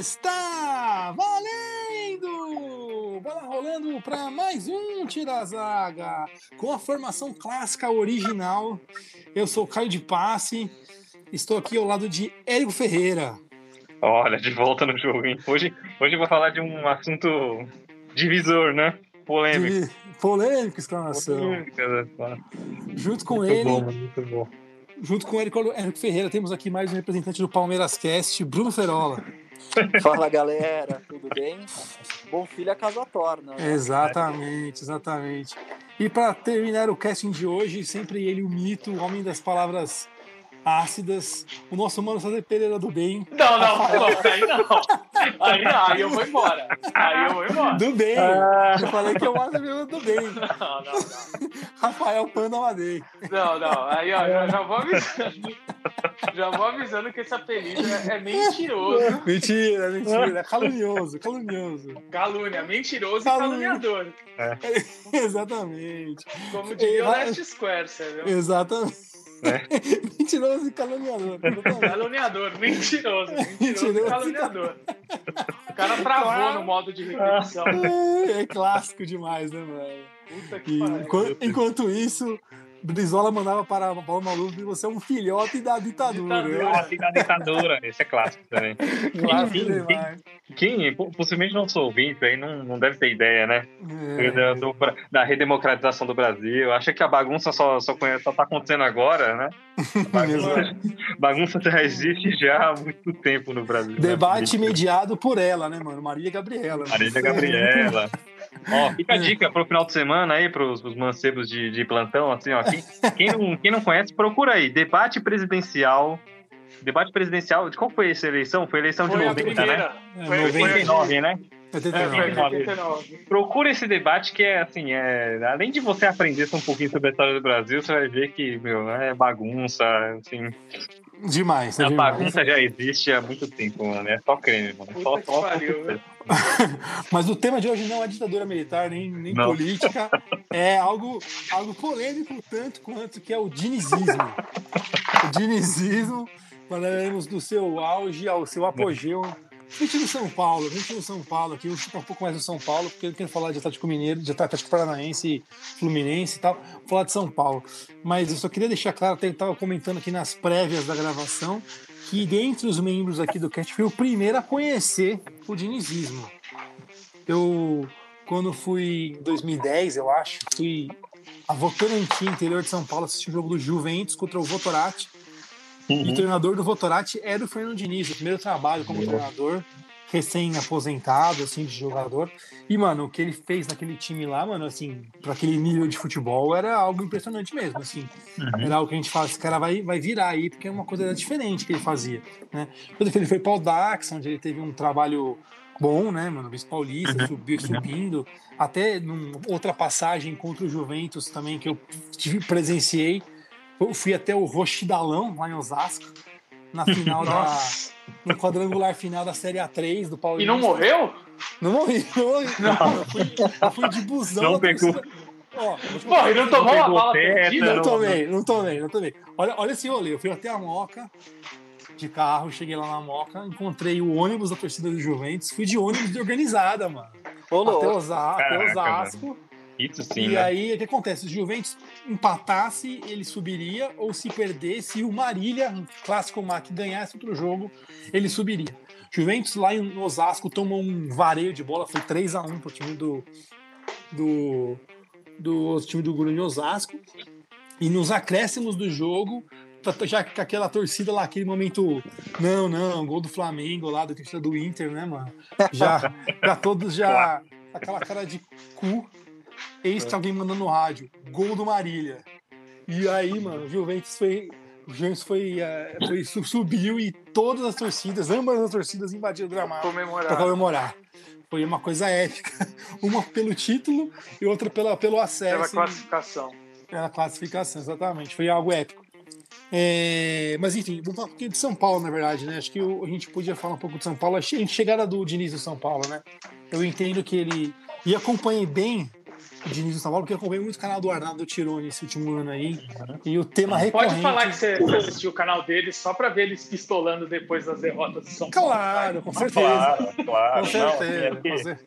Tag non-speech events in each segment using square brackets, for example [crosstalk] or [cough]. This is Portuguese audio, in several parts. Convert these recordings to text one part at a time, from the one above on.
Está valendo! Bola rolando para mais um Tira Zaga, com a formação clássica original. Eu sou Caio de Passe, estou aqui ao lado de Érico Ferreira. Olha, de volta no jogo, hein? Hoje, hoje eu vou falar de um assunto divisor, né? Polêmico. De... Polêmico, exclamação. Polêmica? Junto com muito ele. Bom, muito bom. Junto com o Érico, Érico Ferreira, temos aqui mais um representante do Palmeiras Cast, Bruno Ferola. Fala galera, tudo bem? Bom filho a casa torna. Né? Exatamente, exatamente. E para terminar o casting de hoje, sempre ele, o mito, o homem das palavras ácidas, o nosso mano César Pereira do bem. Não, não, não, aí não. Aí, aí eu vou embora. Aí eu vou embora. Do bem. Ah. Eu falei que eu gosto do bem. Não, não, não. Rafael Panda Madei. Não, não. Aí, ó, já, já vou avisando. Já vou avisando que esse apelido é, é mentiroso. Mentira, mentira. É calunioso, calunioso. Calúnia, mentiroso Calúnia. e caluniador. É. [laughs] Exatamente. Como diria o Last Square, você viu? Exatamente. Né? [laughs] [laughs] mentiroso e caluniador. Caluniador, mentiroso. Mentiroso, mentiroso e caluniador. O cara travou claro. no modo de repetição. É, [laughs] é, clássico demais, né, mano? Puta que pariu. Enquanto, enquanto isso, Brizola mandava para o Paulo Maluf e você é um filhote da ditadura. Filhote da ditadura, esse é clássico também. Clássico quem. Quem, possivelmente nosso ouvinte aí não, não deve ter ideia, né? É. Do, da redemocratização do Brasil. Acha que a bagunça só, só, conhece, só tá acontecendo agora, né? [laughs] Bagunça, bagunça já existe já há muito tempo no Brasil. Né? Debate né? mediado por ela, né, mano? Marília Gabriela. Marília Gabriela. [laughs] Ó, [laughs] fica a dica pro final de semana aí, pros, pros mancebos de, de plantão, assim, ó. Quem, quem, não, quem não conhece, procura aí. Debate presidencial. Debate presidencial. De qual foi essa eleição? Foi a eleição foi de 90, né? Foi 99, né? 89. Procura esse debate que é assim, é, além de você aprender um pouquinho sobre a história do Brasil, você vai ver que, meu, é bagunça, assim. Demais. É a demais. bagunça já existe há muito tempo, mano. É só creme, mano. Só, só, pariu, [laughs] Mas o tema de hoje não é ditadura militar, nem, nem política. É algo, algo polêmico, tanto quanto que é o dinizismo. o dinizismo, falaremos do seu auge ao seu apogeu. Vinte no São Paulo, vinte no São Paulo aqui, eu um pouco mais do São Paulo, porque eu quero falar de Atlético Mineiro, de Atlético Paranaense, Fluminense e tal, vou falar de São Paulo. Mas eu só queria deixar claro, eu estava comentando aqui nas prévias da gravação, que dentre os membros aqui do cast fui o primeiro a conhecer o dinizismo. Eu, quando fui em 2010, eu acho, fui a Votorantim, interior de São Paulo, assistir o jogo do Juventus contra o Votorati. Uhum. E o treinador do Votorati era o Fernando Diniz, o primeiro trabalho como uhum. treinador, recém-aposentado, assim, de jogador. E, mano, o que ele fez naquele time lá, mano, assim, para aquele nível de futebol, era algo impressionante mesmo, assim. Uhum. Era algo que a gente fala, esse cara vai, vai virar aí, porque é uma coisa diferente que ele fazia, né? Quando ele foi para o Dax, onde ele teve um trabalho bom, né, mano? Bis Paulista, uhum. subiu, subindo. Até numa outra passagem contra o Juventus também, que eu presenciei. Eu fui até o Rochidalão, lá em Osasco, na final da. No quadrangular final da Série A3 do Paulista. E não morreu? Não morri, não morri. [laughs] Não. Eu, fui, eu fui de busão. Não pegou. Ó, Pô, não tomou uma bala perdida? Não tomei, não tomei, não tomei. Olha, olha esse rolê. Eu fui até a Moca, de carro, cheguei lá na Moca, encontrei o ônibus da torcida do Juventus, fui de ônibus de organizada, mano. Olô. Até, Osa até Osasco. Isso sim, e né? aí, o que acontece? Se o Juventus empatasse, ele subiria, ou se perdesse, o Marília, clássico Mac, ganhasse outro jogo, ele subiria. Juventus lá em Osasco tomou um vareio de bola, foi 3 a 1 pro time do, do, do time do Grêmio Osasco. E nos acréscimos do jogo, já com aquela torcida lá, aquele momento, não, não, gol do Flamengo lá, da torcida do Inter, né, mano? Já, [laughs] já todos já, aquela cara de cu. Eis que alguém mandando no rádio, gol do Marília. E aí, mano, o Juventus foi, o Juventus foi, uh, foi, subiu e todas as torcidas, ambas as torcidas invadiram o gramado para comemorar. Foi uma coisa épica. [laughs] Uma pelo título e outra pela, pelo acesso. Pela classificação. Pela classificação, exatamente. Foi algo épico. É, mas enfim, vamos falar um pouquinho de São Paulo, na verdade, né? Acho que a gente podia falar um pouco de São Paulo. A chegada do Diniz do São Paulo, né? Eu entendo que ele. E acompanhei bem Diniz do São Paulo, porque eu acompanhei muito o canal do Arnaldo Tironi esse último ano aí. E o tema recorrente... Pode falar que você assistiu o canal dele só para ver eles pistolando depois das derrotas do São Paulo. Claro, com certeza. Claro, claro. Com certeza.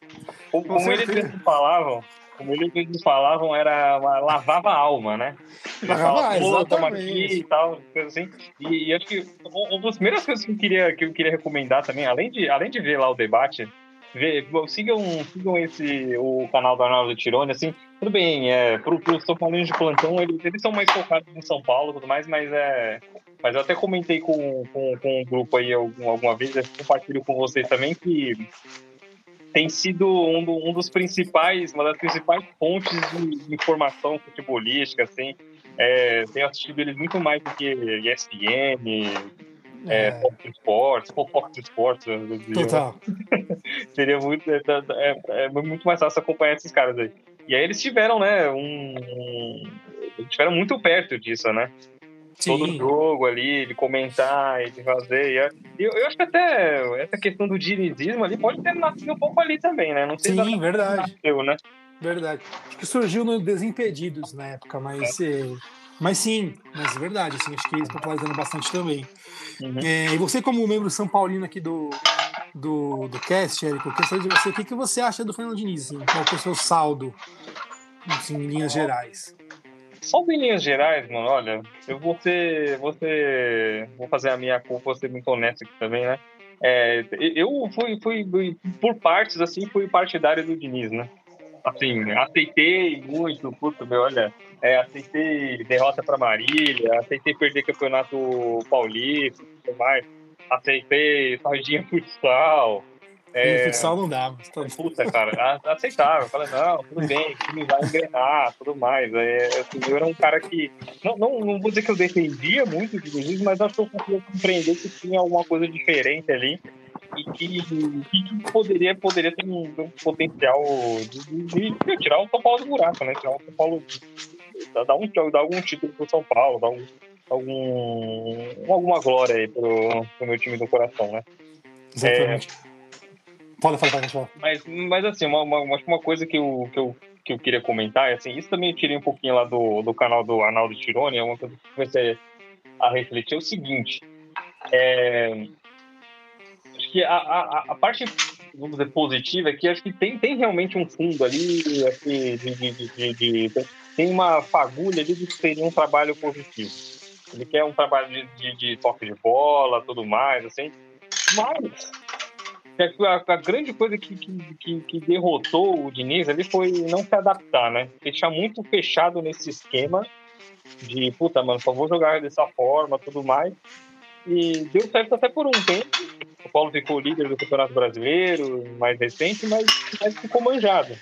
Não, com certeza. Como, eles falavam, como eles falavam, era uma, lavava a alma, né? Lavava, exatamente. Aqui e tal, assim. E, e, acho que uma das primeiras coisas que eu queria, que eu queria recomendar também, além de, além de ver lá o debate, ver, sigam, sigam esse, o canal do Arnaldo Tironi, assim, tudo bem, é, pro, pro São Paulo de plantão, eles, eles são mais focados em São Paulo e tudo mais, mas é. Mas eu até comentei com, com, com um grupo aí algum, alguma vez, compartilho com vocês também que tem sido um, do, um, dos principais, uma das principais fontes de informação futebolística, assim. É, tenho assistido eles muito mais do que ESPN, é, é. Fox Sports, Fox Sports, Total. [laughs] seria muito, é, é, é, muito mais fácil acompanhar esses caras aí. E aí eles tiveram, né, um, um tiveram muito perto disso, né? Sim. todo jogo ali, de comentar e de fazer. E eu, eu acho que até essa questão do dinizismo ali pode ter nascido um pouco ali também, né? Não sei Sim, verdade. Nasceu, né? Verdade. Acho que surgiu no Desimpedidos na época, mas, é. é. Mas sim, mas é verdade, assim, acho que eles popularizando bastante também. Uhum. É, e você, como membro São Paulino aqui do, do, do cast, Érico, eu queria saber de você, o que, que você acha do Fernando Diniz? Assim, qual é o seu saldo, assim, em linhas gerais? Só em linhas gerais, mano, olha, eu vou ser, vou ser, vou fazer a minha culpa, vou ser muito honesto aqui também, né? É, eu fui, fui, por partes, assim, fui partidário do Diniz, né? Assim, aceitei muito, puto, meu, olha, é, aceitei derrota para Marília, aceitei perder campeonato paulista, tudo mais, aceitei sardinha futsal, é, futsal não dá. Tá... Puta, cara, aceitável. Falei, não, tudo bem, o time vai engrenar, tudo mais. É, assim, eu era um cara que. Não, não, não vou dizer que eu defendia muito o Diniz, mas acho que eu conseguia compreender que tinha alguma coisa diferente ali e que, que poderia, poderia ter um, um potencial de, de, de, tirar o São Paulo do buraco, né? Tirar o São Paulo. Dar, um, dar algum título pro São Paulo, dar um, algum, alguma glória aí pro, pro meu time do coração, né? Exatamente. É, Pode falar, pode falar. Mas, mas assim, uma, uma, uma coisa que eu, que, eu, que eu queria comentar, é assim, isso também eu tirei um pouquinho lá do, do canal do Arnaldo Tironi, é uma coisa que eu comecei a refletir, é o seguinte, é, acho que a, a, a parte, vamos dizer, positiva é que acho que tem, tem realmente um fundo ali, assim, de, de, de, de tem uma fagulha ali de que seria um trabalho positivo. Ele quer um trabalho de, de, de toque de bola, tudo mais, assim, mas a, a, grande coisa que, que, que, derrotou o Diniz ali foi não se adaptar, né? Deixar muito fechado nesse esquema de, puta, mano, só vou jogar dessa forma, tudo mais. E deu certo até por um tempo. O Paulo ficou líder do Campeonato Brasileiro, mais recente, mas, mas ficou manjado.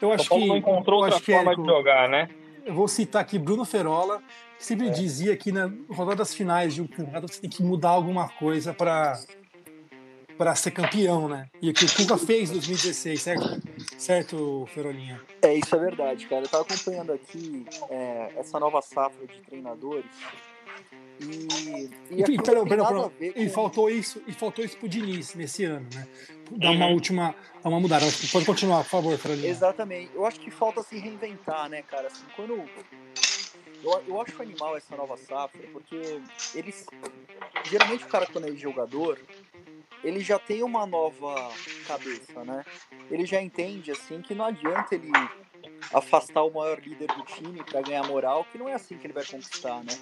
Eu acho Paulo que, não encontrou outra forma de jogar, né? Eu vou citar aqui Bruno Ferola, que sempre é. dizia que na rodada das finais de um campeonato você tem que mudar alguma coisa para para ser campeão, né? E o que o Cuca fez em 2016, certo? Certo, Ferolinha? É, isso é verdade, cara. Eu tava acompanhando aqui é, essa nova safra de treinadores. E, e, e perdão, perdão, perdão. E faltou isso, e faltou isso pro Diniz nesse ano, né? Dar uma uhum. última, dar uma mudada. Pode continuar, por favor, Ferolinha. Exatamente. Eu acho que falta se reinventar, né, cara? Assim, quando eu, eu acho animal essa nova safra, porque eles. Geralmente o cara, quando é jogador, ele já tem uma nova cabeça, né? Ele já entende assim que não adianta ele afastar o maior líder do time para ganhar moral, que não é assim que ele vai conquistar, né?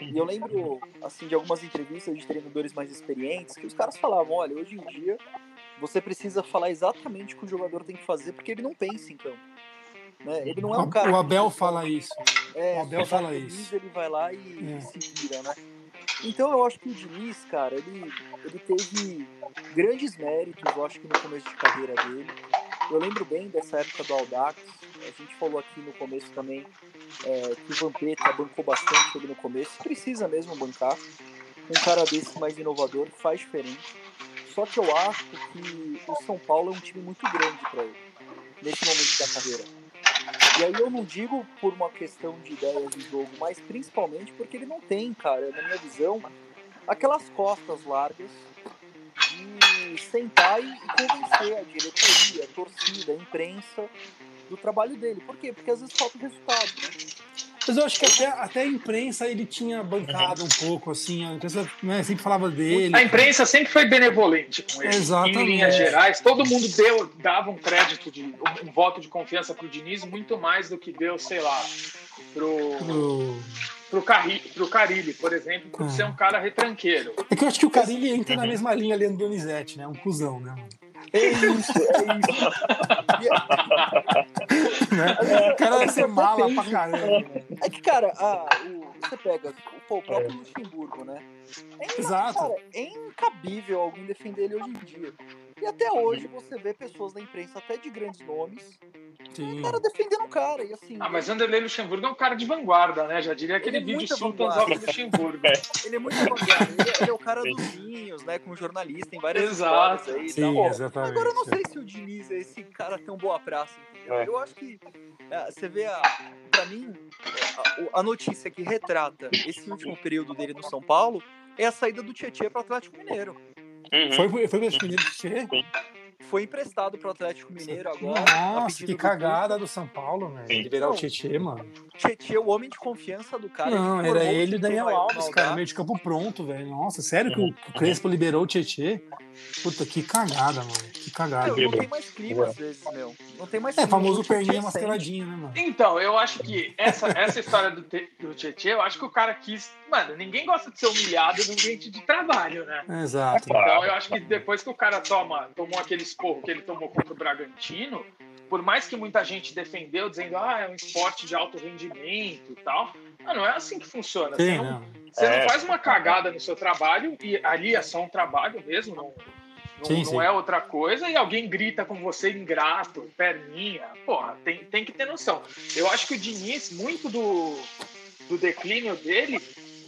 E eu lembro assim de algumas entrevistas de treinadores mais experientes que os caras falavam, olha, hoje em dia você precisa falar exatamente o que o jogador tem que fazer porque ele não pensa em campo. Né? Ele não é um cara. O Abel fala isso. É, o Abel fala isso. Ele vai lá e é. se vira, né? Então eu acho que o Diniz, cara, ele, ele teve grandes méritos, eu acho que no começo de carreira dele. Eu lembro bem dessa época do Aldax. A gente falou aqui no começo também é, que o Vampeta bancou bastante ele no começo. Precisa mesmo bancar. Um cara desse mais inovador faz diferente. Só que eu acho que o São Paulo é um time muito grande para ele nesse momento da carreira. E aí eu não digo por uma questão de ideias de jogo, mas principalmente porque ele não tem, cara, na minha visão, aquelas costas largas sentar e convencer a diretoria, a torcida, a imprensa do trabalho dele. Por quê? Porque às vezes falta resultado. Né? Mas eu acho que até, até a imprensa ele tinha bancado um pouco, assim, a imprensa né, sempre falava dele. A imprensa sempre foi benevolente com ele. Exatamente. Em linhas gerais, todo mundo deu, dava um crédito, de, um, um voto de confiança pro Diniz, muito mais do que deu, sei lá, pro. pro pro, Carri, pro Carilli, por exemplo, por é. ser um cara retranqueiro. É que eu acho que o Carilli entra na mesma linha ali do Donizete, né? Um cuzão, né? É isso, é isso. né? O cara vai ser mala pra caramba. É que, cara, a, o, você pega o, o próprio Luxemburgo, né? É, Exato. Cara, é incabível alguém defender ele hoje em dia. E até hoje você vê pessoas da imprensa, até de grandes nomes, Sim. o cara defendendo o cara. E assim, ah, mas Vanderlei Luxemburgo é um cara de vanguarda, né? Já diria aquele é vídeo Sultans of Luxemburgo. [laughs] ele é muito vanguarda. Ele, ele, é o cara dos vinhos, né? Como jornalista, tem várias Exato. aí. Sim, exatamente. Agora eu não sei se o Diniz é esse cara tão boa praça, entendeu? É. Eu acho que é, você vê, a, pra mim, a, a notícia que retrata esse último período dele no São Paulo é a saída do Tietchan para o Atlético Mineiro. Uhum. Foi, foi, o Atlético Mineiro Tietchan? Foi emprestado pro Atlético Mineiro agora. Nossa, que cagada do, São Paulo, velho. Liberar o Tietchan, mano. Tietchan, o homem de confiança do cara. Não, era ele e o Daniel Alves, cara, meio de campo pronto, velho. Nossa, sério que o, que o Crespo liberou o Tietchan? Puta, que cagada, mano. Que cagada. Não, não tem mais clima às vezes, meu. Não tem mais É, famoso perninha mascaradinha, né, mano? Então, eu acho que essa, essa história do, do Tietchan, eu acho que o cara quis. Mano, ninguém gosta de ser humilhado no ambiente de trabalho, né? Exato. Então, eu acho que depois que o cara toma, tomou aquele esporro que ele tomou contra o Bragantino, por mais que muita gente defendeu, dizendo, ah, é um esporte de alto rendimento e tal, não é assim que funciona. Sim, você não, não. Você é. não faz uma cagada no seu trabalho, e ali é só um trabalho mesmo, não, não, sim, não sim. é outra coisa, e alguém grita com você ingrato, perninha. Porra, tem, tem que ter noção. Eu acho que o Diniz, muito do, do declínio dele,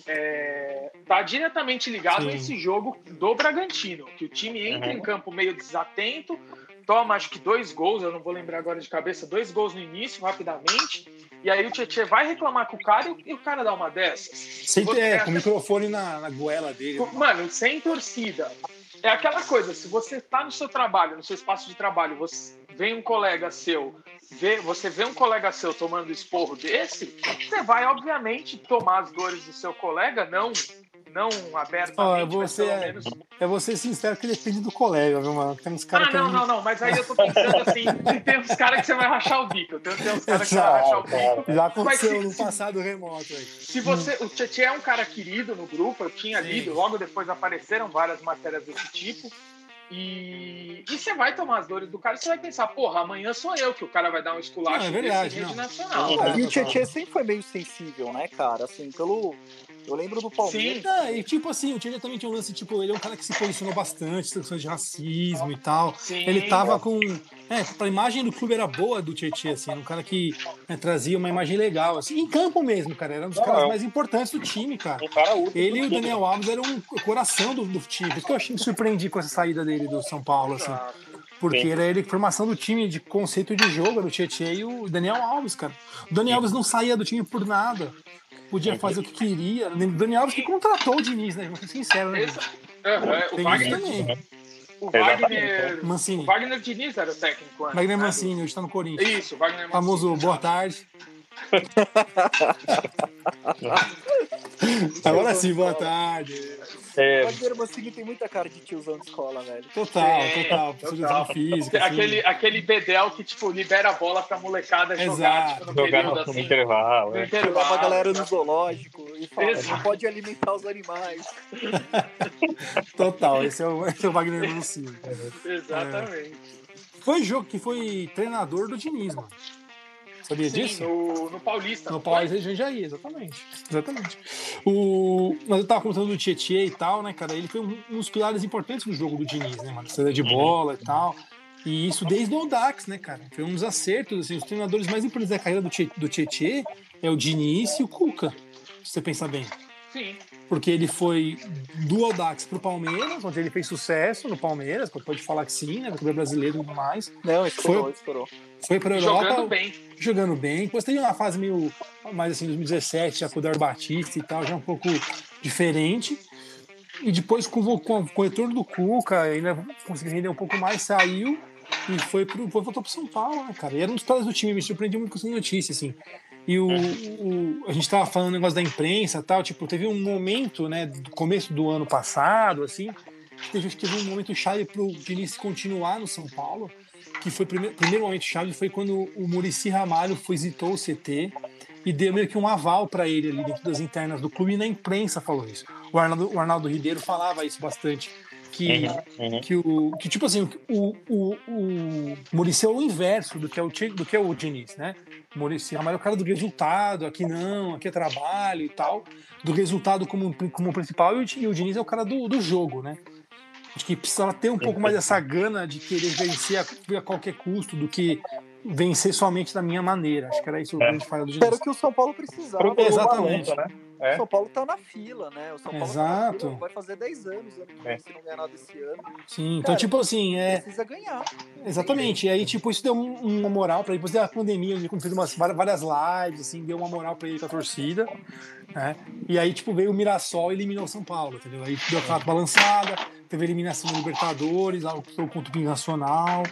é, tá diretamente ligado Sim. a esse jogo do Bragantino, que o time entra uhum. em campo meio desatento, toma acho que dois gols, eu não vou lembrar agora de cabeça, dois gols no início, rapidamente, e aí o Tietchan vai reclamar com o cara e o cara dá uma dessas. Sem ter, é, com o microfone na, na goela dele. Mano, sem torcida. É aquela coisa, se você está no seu trabalho, no seu espaço de trabalho, você vem um colega seu, vê, você vê um colega seu tomando esporro desse, você vai, obviamente, tomar as dores do seu colega, não não abertamente, oh, você é, menos... é você sincero que depende do colega, viu, mano? Tem uns caras ah, não, não, não, mas aí eu tô pensando assim, [laughs] tem uns caras que você vai rachar o bico, tem, tem uns caras que você vai rachar o bico. Já aconteceu no passado remoto aí. Se você, o Tietchan é um cara querido no grupo, eu tinha lido, logo depois apareceram várias matérias desse tipo, e, e você vai tomar as dores do cara, você vai pensar, porra, amanhã sou eu que o cara vai dar um esculacho não, é verdade, rede nacional. Não, e o Tietchan sempre foi meio sensível, né, cara? Assim, pelo, eu lembro do Palmeiras. Sim. É, e tipo assim, o Tietchan também tinha um lance, tipo, ele é um cara que se posicionou bastante, questões de racismo e tal. Sim, ele tava com. É, a imagem do clube era boa do Tietchan, assim, era um cara que né, trazia uma imagem legal, assim, em campo mesmo, cara. Era um dos Não, caras mais importantes do time, cara. cara ele e o Daniel Alves eram o coração do, do time. Por isso que eu achei me surpreendi com essa saída dele do São Paulo, assim. Porque Sim. era ele formação do time de conceito de jogo, era o Tietchan e o Daniel Alves, cara. O Daniel Alves não saía do time por nada podia fazer o que queria. O Daniel Alves que contratou o Diniz, né? Vamos ser sincero, né? Uhum, o Wagner também. O Wagner. Mancini. O Wagner Diniz era o técnico antes. Wagner né? Mancini, hoje tá no Corinthians. Isso, Wagner Mancini. Famoso boa tarde. [laughs] Agora sim, boa tarde. É. O Wagner Mancini tem muita cara de tiozão de escola, velho. Total, é, total. total. Física, assim. aquele, aquele Bedel que, tipo, libera a bola pra molecada Exato. jogar tipo, no jogar período, no, assim. intervalo. É. intervalo. a galera no zoológico e fala, não pode alimentar os animais. [laughs] total, esse é o, esse é o Wagner Mancini. Exatamente. É. Foi jogo que foi treinador do Diniz, mano. Sabia Sim, disso? No, no Paulista. No Paulista de Jundiaí, exatamente. Exatamente. O, mas eu tava contando do Tietchan e tal, né, cara? Ele foi um, um dos pilares importantes do jogo do Diniz, né, mano? Saída de bola e tal. E isso desde o Audax, né, cara? Foi um dos acertos, assim, os treinadores mais importantes da carreira do Tietchan é o Diniz e o Cuca, se você pensar bem. Sim. Porque ele foi do Audax pro Palmeiras, onde ele fez sucesso no Palmeiras, pode falar que sim, né? No brasileiro e tudo mais. Não, estourou, foi, estourou. Foi pra Europa. Jogando bem. Jogando bem. Depois teve uma fase meio mais assim, 2017, já com o Dar Batista e tal, já um pouco diferente. E depois, com, com, com o retorno do Cuca, ainda conseguiu render um pouco mais, saiu e foi pro, voltou pro São Paulo, né, cara? E era um dos caras do time, me surpreendeu muito com essa notícia, assim. E o, o, a gente tava falando negócio da imprensa tal, tipo, teve um momento, né, do começo do ano passado, assim, que teve, teve um momento chave pro Diniz continuar no São Paulo, que foi o primeiro, primeiro momento chave foi quando o Murici Ramalho visitou o CT e deu meio que um aval para ele ali dentro das internas do clube e na imprensa falou isso. O Arnaldo, o Arnaldo Ribeiro falava isso bastante. Que, uhum, uhum. que, o, que tipo assim, o, o, o Murici é o inverso do que é o, do que é o Diniz, né? O Murici é o cara do resultado, aqui não, aqui é trabalho e tal, do resultado como, como principal, e o, e o Diniz é o cara do, do jogo, né? Acho que precisava ter um pouco mais dessa gana de querer vencer a, a qualquer custo do que vencer somente da minha maneira. Acho que era isso que a gente falou do Era o que o São Paulo precisava. Exatamente. Né? É. O São Paulo tá na fila, né? O São Paulo Exato. Tá fila, vai fazer 10 anos ano que vem, é. se não ganhar nada esse ano. Sim, então, Cara, tipo assim, é. Precisa ganhar. Exatamente. E aí, tipo, isso deu uma moral pra ele. Depois da pandemia, ele fez umas, várias lives, assim, deu uma moral pra ele com a torcida. Né? E aí, tipo, veio o Mirassol e eliminou o São Paulo, entendeu? Aí deu aquela balançada, teve eliminação da Libertadores, algo contra o Nacional.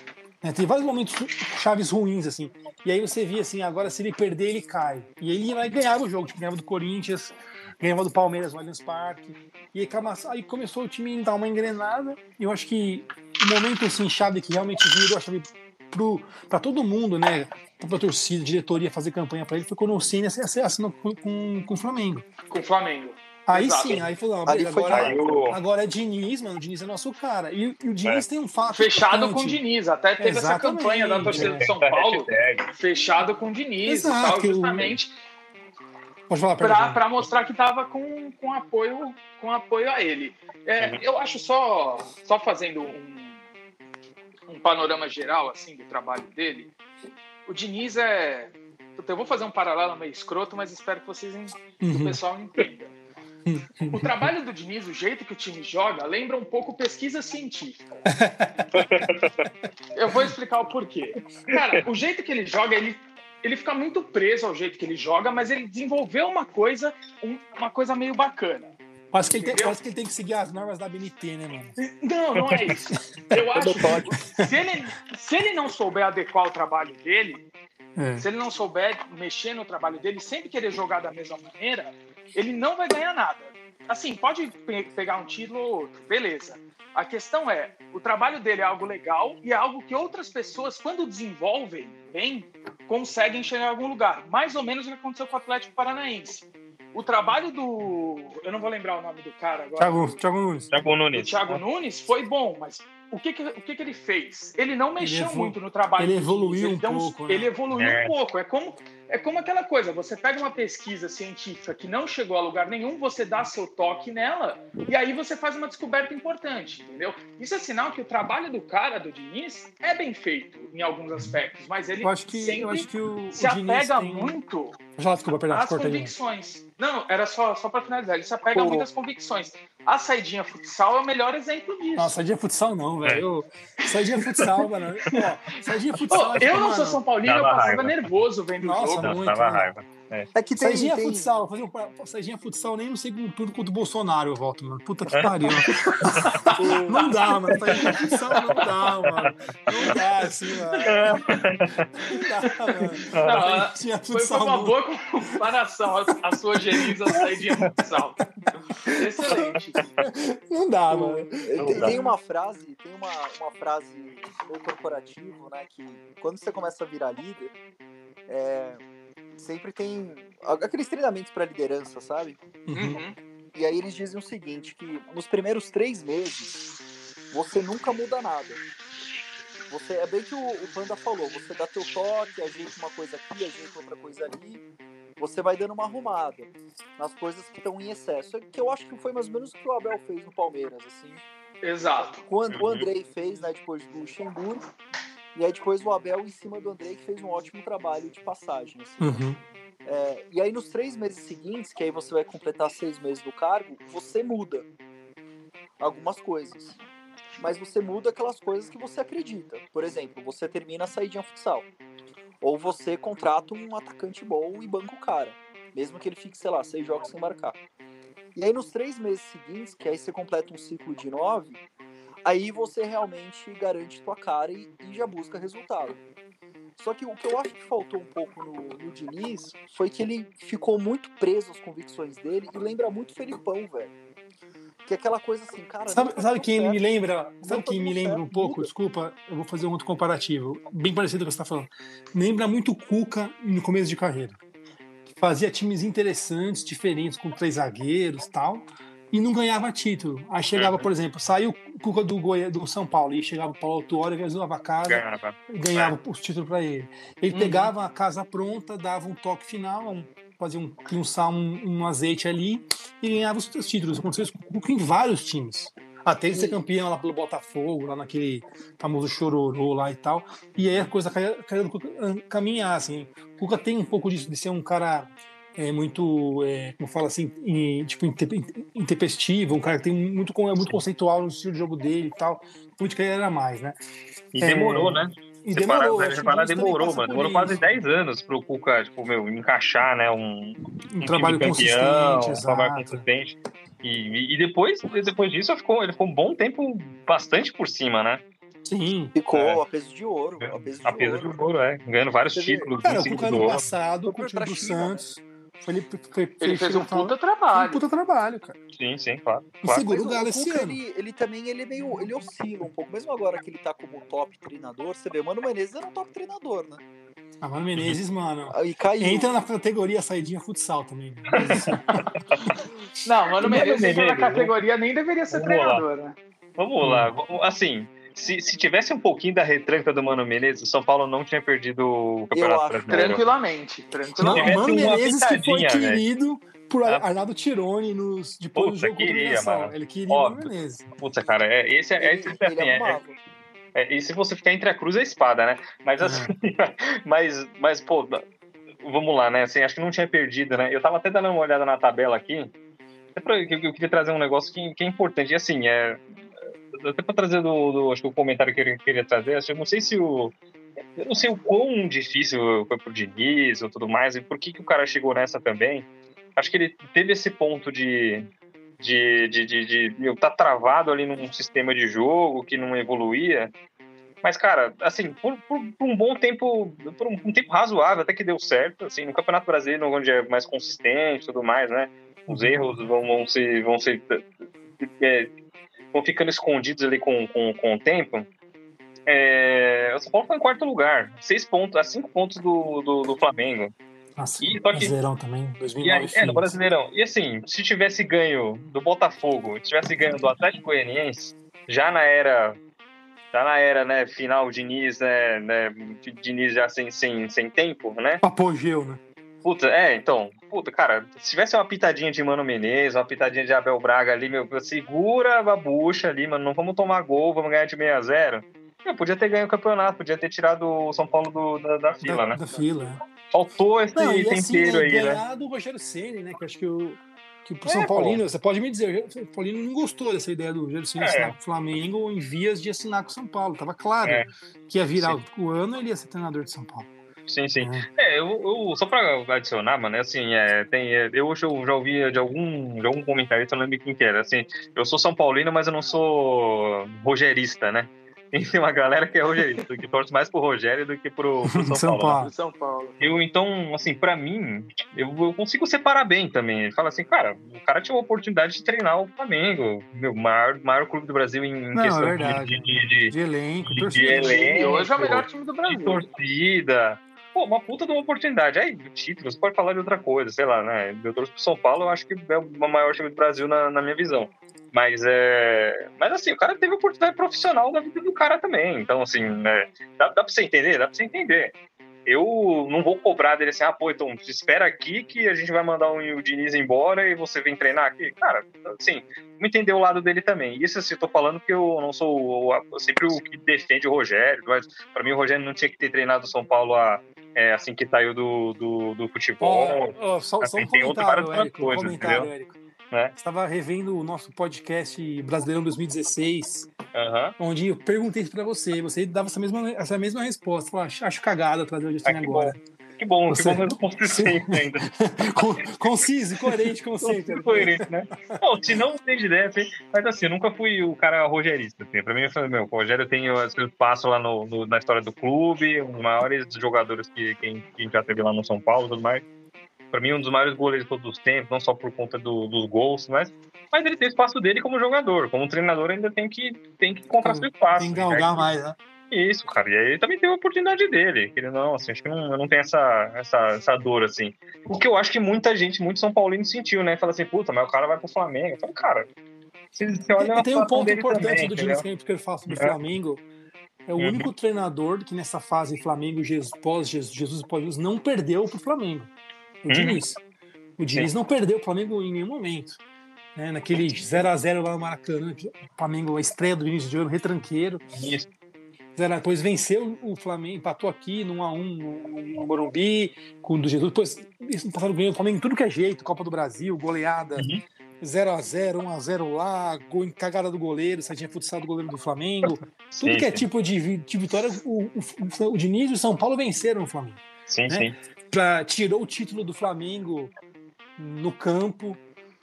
Né? Tem vários momentos chaves ruins, assim. E aí você via assim, agora se ele perder, ele cai. E ele vai ganhar o jogo, tipo, ganhava do Corinthians, ganhava do Palmeiras no Allianz Parque. E aí, começou o time a dar uma engrenada. Eu acho que o momento assim, chave que realmente virou a chave pro, pra todo mundo, né? Pra torcida, diretoria fazer campanha para ele, foi quando o Cine assinou com, com, com o Flamengo. Com o Flamengo. Aí Exato. sim, aí falou, não, agora, agora é Diniz, mano, o Diniz é nosso cara. E, e o Diniz é. tem um fato. Fechado importante. com o Diniz, até teve Exatamente. essa campanha da torcida do São Paulo, fechado com o Diniz Exato, tal, justamente. Pode falar, para mostrar que estava com, com, apoio, com apoio a ele. É, uhum. Eu acho só, só fazendo um, um panorama geral assim do trabalho dele, o Diniz é. Eu vou fazer um paralelo meio escroto, mas espero que vocês, uhum. o pessoal entenda. [laughs] O trabalho do Diniz, o jeito que o time joga, lembra um pouco pesquisa científica. Eu vou explicar o porquê. Cara, o jeito que ele joga, ele, ele fica muito preso ao jeito que ele joga, mas ele desenvolveu uma coisa, um, uma coisa meio bacana. Parece que, ele tem, parece que ele tem que seguir as normas da BNT, né, mano? Não, não é isso. Eu acho que se ele, se ele não souber adequar o trabalho dele, é. se ele não souber mexer no trabalho dele, sempre querer jogar da mesma maneira, ele não vai ganhar nada. Assim, pode pe pegar um título ou outro, beleza. A questão é, o trabalho dele é algo legal e é algo que outras pessoas, quando desenvolvem bem, conseguem chegar em algum lugar. Mais ou menos o que aconteceu com o Atlético Paranaense. O trabalho do. Eu não vou lembrar o nome do cara agora. Thiago, Thiago Nunes. Thiago Nunes. Thiago Nunes foi bom, mas o que, que, o que, que ele fez? Ele não mexeu ele muito no trabalho. Ele evoluiu um pouco. Né? Ele evoluiu é. um pouco. É como, é como aquela coisa: você pega uma pesquisa científica que não chegou a lugar nenhum, você dá seu toque nela e aí você faz uma descoberta importante, entendeu? Isso é sinal que o trabalho do cara, do Diniz, é bem feito em alguns aspectos, mas ele eu acho que, sempre eu acho que o, se o apega tem... muito Já, desculpa, perdão, às convicções. Não, era só, só para finalizar. Ele se apega Pô. muito às convicções. A saidinha futsal é o melhor exemplo disso. Não, saidinha futsal não, velho. É. Saidinha futsal, [laughs] mano. Pô, saidinha futsal. Pô, eu não sou São Paulino, eu passava raiva. nervoso vendo Nossa, o jogo. Nossa, muito. Tava raiva. É. é que tem, Saidinha tem... futsal, fazer um Saidinha futsal nem no segundo turno contra o Bolsonaro eu volto, mano. Puta que pariu. [laughs] não dá, mano. Saidinha futsal não dá, mano. Não dá, assim, mano. Não dá, mano. [laughs] Não, foi, foi uma boa comparação a, a sua Geniza saidinha futsal. Excelente. Não dá, mano. Tem, tem uma frase, tem uma, uma frase no corporativo, né, que quando você começa a virar líder, é, sempre tem aqueles treinamentos para liderança, sabe? Uhum. E aí eles dizem o seguinte, que nos primeiros três meses você nunca muda nada. Você é bem que o, o Panda falou, você dá teu toque, ajeita uma coisa aqui, ajeita outra coisa ali, você vai dando uma arrumada nas coisas que estão em excesso. Que eu acho que foi mais ou menos o que o Abel fez no Palmeiras, assim. Exato. Quando o Andrei fez, né, depois do Luxemburgo, e aí depois o Abel em cima do André, que fez um ótimo trabalho de passagem. Assim. Uhum. É, e aí nos três meses seguintes, que aí você vai completar seis meses do cargo, você muda algumas coisas. Mas você muda aquelas coisas que você acredita. Por exemplo, você termina a saída futsal. Ou você contrata um atacante bom e banca o cara. Mesmo que ele fique, sei lá, seis jogos sem marcar. E aí nos três meses seguintes, que aí você completa um ciclo de nove, aí você realmente garante tua cara e, e já busca resultado. Só que o que eu acho que faltou um pouco no, no Diniz foi que ele ficou muito preso às convicções dele e lembra muito o Felipão, velho. Que é aquela coisa assim, cara. Sabe, sabe quem certo, me lembra? Sabe quem me lembra certo, um pouco? Desculpa, eu vou fazer um outro comparativo, bem parecido com o que você está falando. Lembra muito o Cuca no começo de carreira. Fazia times interessantes, diferentes, com três zagueiros tal e não ganhava título. Aí chegava, uhum. por exemplo, saiu o Cuca do, Goiás, do São Paulo e chegava o Paulo Autuori, resolvava a casa ganhava. e ganhava é. os títulos para ele. Ele uhum. pegava a casa pronta, dava um toque final, um, fazia um, um sal, um, um, azeite ali e ganhava os, os títulos. Aconteceu isso com o Cuca em vários times. Até ele ser campeão lá pelo Botafogo, lá naquele famoso chororô lá e tal. E aí a coisa caiu, caiu caminhar, assim. O Cuca tem um pouco disso, de ser um cara é muito, é, como fala assim, em, tipo, intempestivo, um cara que tem muito, é muito conceitual no estilo de jogo dele e tal. Muito que ele era mais, né? E demorou, é, né? E demorou? Separar, demorou, mano. Demorou quase 10 anos pro Cuca, tipo, meu, encaixar, né? Um, um, um trabalho campeão, consistente. Um trabalho consistente. E, e depois, depois disso, ele ficou, ele ficou um bom tempo bastante por cima, né? Sim. Ficou é. a peso de ouro. A peso de, a peso ouro. de ouro, é. Ganhando vários títulos. Cara, o Cuca no passado, com o time do Santos. Né? Ele, ele fez um puta trabalho. Um puta trabalho, cara. Sim, sim, claro. E segura o Galo esse ano. Ele, ele, também ele é meio. Ele oscila um pouco. Mesmo agora que ele tá como top treinador, você vê, Mano Menezes era um top treinador, né? Ah, Mano Menezes, mano. [laughs] E caiu. Entra na categoria saidinha futsal também. Né? não, Mano Menezes na categoria nem deveria ser Vamos treinador, lá. né? Vamos lá. Assim, se, se tivesse um pouquinho da retranca do Mano Menezes, o São Paulo não tinha perdido o Campeonato Eu Brasileiro. Tranquilamente. tranquilamente. Não, Mano Menezes que foi querido véio. por ah. Arnaldo Tironi nos, depois Puta, do jogo queria, mano. Ele queria o Mano Menezes. Puta, cara, é, esse é, esse, é, assim, é, é, e se você ficar entre a cruz e a espada, né? Mas assim, [laughs] mas, mas, pô, vamos lá, né? Assim, acho que não tinha perdido, né? Eu tava até dando uma olhada na tabela aqui. Eu queria trazer um negócio que, que é importante. E assim, é, até para trazer do, do, acho que o comentário que eu queria trazer, acho, eu não sei se o eu não sei o quão difícil foi pro Diniz ou tudo mais, e por que, que o cara chegou nessa também. Acho que ele teve esse ponto de de, de, de, de, de tá travado ali num sistema de jogo que não evoluía. Mas, cara, assim, por, por, por, um bom tempo, por um, um, tempo razoável, até que deu certo, assim, no Campeonato Brasileiro, onde é mais consistente e tudo mais, né? Os erros vão, vão ser, vão ser é, vão ficando escondidos ali com, com, com o tempo. É, o São Paulo foi em quarto lugar, seis pontos, a cinco pontos do, do, do Flamengo. Nossa, e, Brasileirão também, 2009. E, é, no Brasileirão. E assim, se tivesse ganho do Botafogo, se tivesse ganho do Atlético Goianiense, já na era já na era, né, final Diniz, né, né Diniz já sem, sem, sem tempo, né? Apogeu, né? Puta, é, então, puta, cara, se tivesse uma pitadinha de Mano Menezes, uma pitadinha de Abel Braga ali, meu, segura a bucha ali, mano, não vamos tomar gol, vamos ganhar de 6 a 0 eu podia ter ganho o campeonato, podia ter tirado o São Paulo do, da, da fila, da, né? Da fila. Faltou esse não, tempero assim, né, aí, né? do Rogério Ceni, né? Que acho que o que o São é, Paulino, pô. você pode me dizer, o São Paulino não gostou dessa ideia do Rogério Ceni é. assinar com o Flamengo em vias de assinar com o São Paulo. Tava claro é. que ia virar Sim. o ano ele ia ser treinador de São Paulo. Sim, sim. É, é eu, eu, só pra adicionar, mano, é assim, é, tem, é, eu hoje eu já ouvi de algum, de algum comentarista, não lembro quem que era, assim, eu sou São Paulino, mas eu não sou rogerista, né? [laughs] Tem uma galera que é rogerista, que torce mais pro Rogério do que pro, pro São, [laughs] São, Paulo. Paulo. Né? São Paulo. Eu, então, assim, pra mim, eu, eu, consigo separar bem também. Ele fala assim, cara, o cara tinha a oportunidade de treinar o Flamengo, meu maior, maior clube do Brasil em não, questão é de, de, de, de, elenco, de, de elenco. E hoje é o melhor time do Brasil. De torcida pô, uma puta de uma oportunidade. Aí, título, você pode falar de outra coisa, sei lá, né? Eu trouxe pro São Paulo, eu acho que é o maior time do Brasil na, na minha visão. Mas é. Mas assim, o cara teve oportunidade profissional da vida do cara também. Então, assim, né? dá, dá pra você entender? Dá pra você entender. Eu não vou cobrar dele assim, ah, pô, então espera aqui que a gente vai mandar o Diniz embora e você vem treinar aqui. Cara, assim, vamos entender o lado dele também. Isso assim, eu tô falando que eu não sou sempre o que defende o Rogério, mas pra mim o Rogério não tinha que ter treinado o São Paulo a, é, assim que saiu do, do, do futebol. Oh, oh, só, assim, só um tem outro vários um entendeu? Érico. É. Estava revendo o nosso podcast Brasileirão 2016, uhum. onde eu perguntei isso para você, você dava essa mesma, essa mesma resposta. Falou, acho cagada trazer o Justin ah, agora. Que bom, Você... que bom, mas consistente [laughs] ainda. Conciso, coerente, sempre. Coerente, né? Bom, se não tem ideia, assim, mas assim, eu nunca fui o cara rogerista. Assim. Pra mim, eu falei, meu, o Rogério tem espaço lá no, no, na história do clube, um dos maiores jogadores que, que, a gente já teve lá no São Paulo e tudo mais. Pra mim, um dos maiores goleiros de todos os tempos, não só por conta do, dos gols, mas, mas ele tem espaço dele como jogador. Como treinador, ainda tem que, tem que comprar seu espaço. Tem que galgar né? mais, né? Isso, cara. E aí ele também tem a oportunidade dele. Ele não, assim, acho que não, não tem essa, essa, essa dor, assim. O que eu acho que muita gente, muito São Paulino sentiu, né? Fala assim, puta, mas o cara vai pro Flamengo. Então, cara, você, você olha tem, tem um ponto importante também, do Diniz que eu faço do é. Flamengo. É o uhum. único treinador que nessa fase Flamengo, Jesus, pós Jesus, Jesus pós Jesus, não perdeu pro Flamengo. O uhum. Diniz. O Diniz Sim. não perdeu o Flamengo em nenhum momento. Né? Naquele 0x0 lá no Maracanã, o Flamengo, a estreia do início de ano, retranqueiro. Isso. Depois venceu o Flamengo, empatou aqui no 1x1 no, Morumbi, com o do Jesus. Depois, isso passado ganhou o Flamengo tudo que é jeito, Copa do Brasil, goleada. Uhum. 0x0, 1x0 lá, gol, cagada do goleiro, você tinha futsal do goleiro do Flamengo. [laughs] Tudo sim, que é tipo de, de vitória, o, o, o Diniz e o São Paulo venceram o Flamengo. Sim, né? sim. Pra, tirou o título do Flamengo no campo,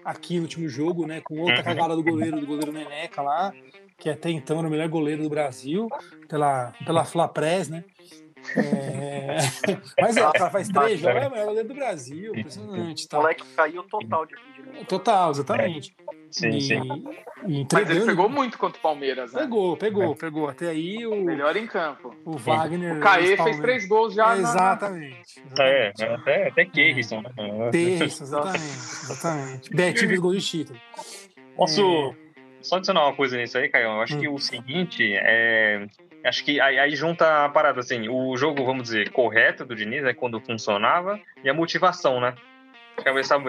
aqui no último jogo, né? Com outra uhum. cagada do goleiro, do goleiro Neneca lá que até então era o melhor goleiro do Brasil, pela, pela Flapress, né? É... [laughs] Mas é, o cara faz três jogos, é o melhor goleiro do Brasil, impressionante. Tá? O moleque caiu total de rendimento. Total, exatamente. Sim, e, sim. E Mas ele pegou muito contra o Palmeiras, né? Pegou, pegou, é. pegou. Até aí o. Melhor em campo. O Wagner. O Caê fez três gols já. Exatamente. Na... É, até, até Keirson. Né? Keirson, exatamente. exatamente. Betinho fez gol de título. Posso. É só adicionar uma coisa nisso aí, Caio. Eu acho hum. que o seguinte é. Acho que aí, aí, junta a parada, assim, o jogo, vamos dizer, correto do Diniz, é quando funcionava, e a motivação, né?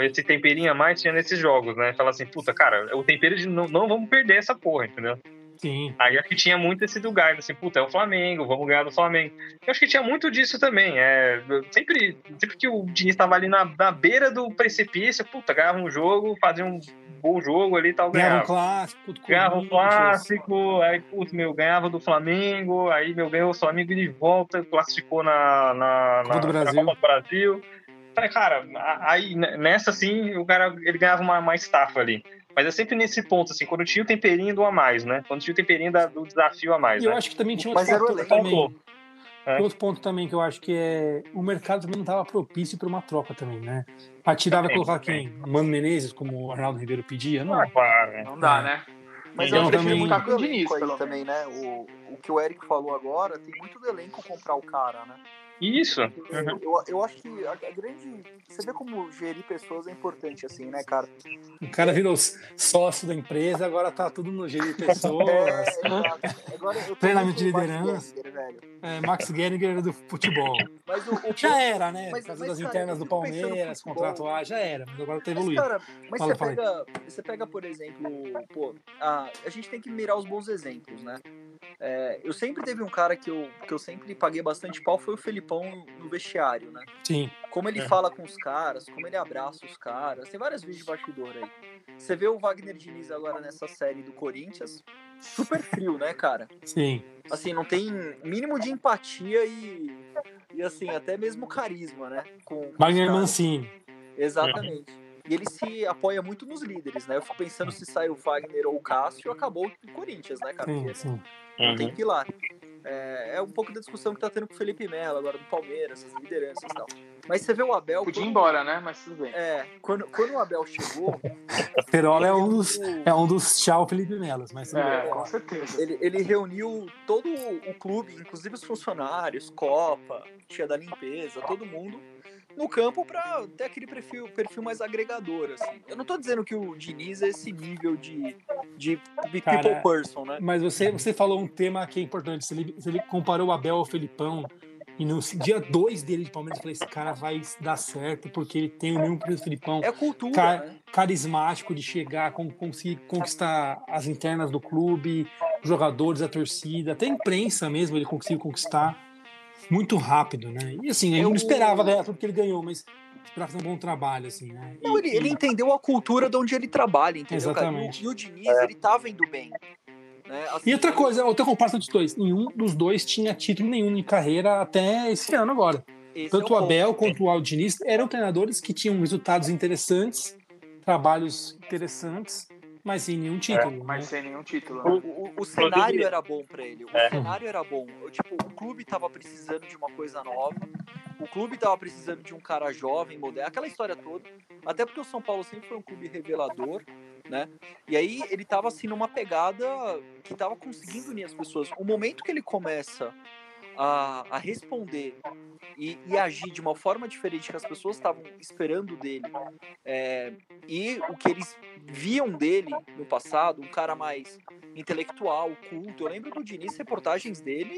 Esse temperinho a mais tinha nesses jogos, né? Fala assim, puta, cara, o tempero de não, não vamos perder essa porra, entendeu? Sim. Aí acho que tinha muito esse lugar, assim, puta, é o Flamengo, vamos ganhar do Flamengo. Eu acho que tinha muito disso também. É, sempre, sempre que o Diniz estava ali na, na beira do precipício, puta, ganhava um jogo, fazia um bom jogo ali e tal, ganhava. Ganhava um clássico. Ganhava um clássico, aí, putz, meu, ganhava do Flamengo, aí, meu, ganhou o Flamengo de volta, classificou na, na, do na Copa do Brasil. Cara, aí, nessa, assim, o cara, ele ganhava uma, uma estafa ali. Mas é sempre nesse ponto, assim, quando tinha o temperinho do a mais, né? Quando tinha o temperinho da, do desafio a mais. E né? eu acho que também tinha outro Mas ponto também. É. Outro ponto também que eu acho que é. O mercado também não estava propício para uma troca também, né? A tirar vai colocar quem? Mano Menezes, como o Arnaldo Ribeiro pedia? Não, ah, claro, não dá, é. né? Mas então, eu prefiro também... muito com o Diniz, também, né? O, o que o Eric falou agora, tem muito do elenco comprar o cara, né? Isso. Uhum. Eu, eu acho que a, a, grande. Você vê como gerir pessoas é importante, assim, né, cara? O cara virou sócio da empresa, agora tá tudo no gerir [laughs] pessoas. é, agora Treinamento de liderança. É, Max Geringer era do futebol. Mas o, o já era, né? Mas, Por causa das cara, internas do Palmeiras, contratuais, já era, mas agora tá evoluindo. Mas, cara, mas fala, você, pega, você pega, por exemplo, pô, a, a gente tem que mirar os bons exemplos, né? É, eu sempre teve um cara que eu, que eu sempre paguei bastante pau, foi o Felipão no vestiário, né? Sim. Como ele é. fala com os caras, como ele abraça os caras. Tem vários vídeos de bastidor aí. Você vê o Wagner Diniz agora nessa série do Corinthians, super frio, né, cara? Sim. Assim, não tem mínimo de empatia e, e assim, até mesmo carisma, né? Com, com Wagner Mancini. Exatamente. E ele se apoia muito nos líderes, né? Eu fico pensando se sai o Wagner ou o Cássio, acabou o Corinthians, né, cara? Sim, sim. Não uhum. tem pilar. É, é um pouco da discussão que tá tendo com o Felipe Melo, agora do Palmeiras, essas lideranças e tal. Mas você vê o Abel. Podia ir embora, né? Mas tudo bem. É, quando, quando o Abel chegou. [laughs] Perola é um dos, é um dos tchau Felipe Melos, mas tudo é, bem. Com certeza. Ele, ele reuniu todo o clube, inclusive os funcionários, Copa, tia da limpeza, todo mundo no campo para ter aquele perfil, perfil mais agregador, assim. Eu não tô dizendo que o Diniz é esse nível de, de Cara, people person, né? Mas você, você falou um tema que é importante. Você, ele comparou o Abel ao Felipão. E no dia 2 dele de Palmeiras, eu falei: esse cara vai dar certo, porque ele tem o mesmo preço do Filipão. É cultura. Né? Carismático de chegar, conseguir conquistar as internas do clube, os jogadores, a torcida, até a imprensa mesmo, ele conseguiu conquistar muito rápido, né? E assim, ele eu... não esperava ganhar tudo que ele ganhou, mas esperava fazer um bom trabalho, assim, né? Não, ele, ele entendeu a cultura de onde ele trabalha, entendeu? Exatamente. E o Diniz, é. ele tava indo bem. Né? Assim, e outra coisa, outra comparação dos dois, nenhum dos dois tinha título nenhum em carreira até esse ano agora. tanto é o Abel ponto. quanto o Aldinista eram treinadores que tinham resultados interessantes, trabalhos interessantes, mas sem nenhum título. É, né? Mas sem nenhum título. Né? O, o, o, cenário era bom para ele. O é. cenário era bom. Tipo, o clube tava precisando de uma coisa nova. O clube tava precisando de um cara jovem, moderno, aquela história toda. Até porque o São Paulo sempre foi um clube revelador, né? E aí ele tava assim numa pegada que tava conseguindo unir as pessoas. O momento que ele começa a, a responder e, e, agir de uma forma diferente que as pessoas estavam esperando dele é, e o que eles viam dele no passado, um cara mais intelectual, culto. Eu lembro do Diniz, reportagens dele,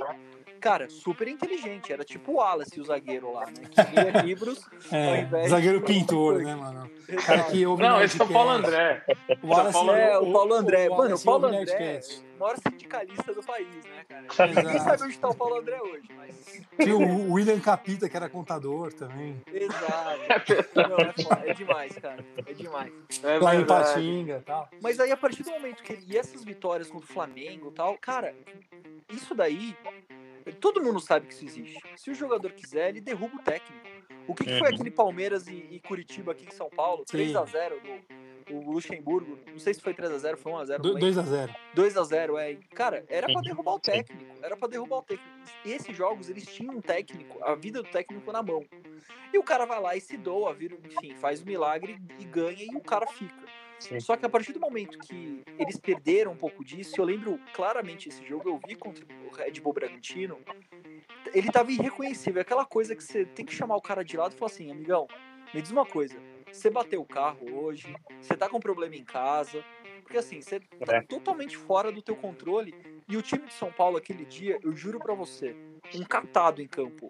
cara, super inteligente. Era tipo o Wallace, o zagueiro lá, né? Que lia [laughs] livros é, Zagueiro de... pintor, né, mano? Cara que Não, esse é o Paulo André. O Wallace Paulo... é o Paulo André. Mano, o Paulo André o maior sindicalista do país, né, cara? Ninguém sabe onde está o Paulo André hoje, mas... Tinha o William Capita, que era contador também. Exato. Não, é, é demais, cara. É demais. É Lá em Patinga e tal. Mas aí, a partir do momento que ele... E essas vitórias contra o Flamengo e tal, cara, isso daí... Todo mundo sabe que isso existe. Se o jogador quiser, ele derruba o técnico. O que, que foi uhum. aquele Palmeiras e, e, Curitiba aqui em São Paulo? 3 x 0 do o Luxemburgo, não sei se foi 3x0, foi 1x0. 2x0. 2x0, é. Cara, era pra derrubar o técnico. Era pra derrubar o técnico. E esses jogos, eles tinham um técnico, a vida do técnico na mão. E o cara vai lá e se doa, vira, enfim, faz o um milagre e ganha e o cara fica. Sim. Só que a partir do momento que eles perderam um pouco disso, eu lembro claramente esse jogo, eu vi contra o Red Bull Bragantino, ele tava irreconhecível. Aquela coisa que você tem que chamar o cara de lado e falar assim, amigão, me diz uma coisa, você bateu o carro hoje, você tá com problema em casa, porque assim, você tá é. totalmente fora do teu controle. E o time de São Paulo aquele dia, eu juro para você, um catado em campo.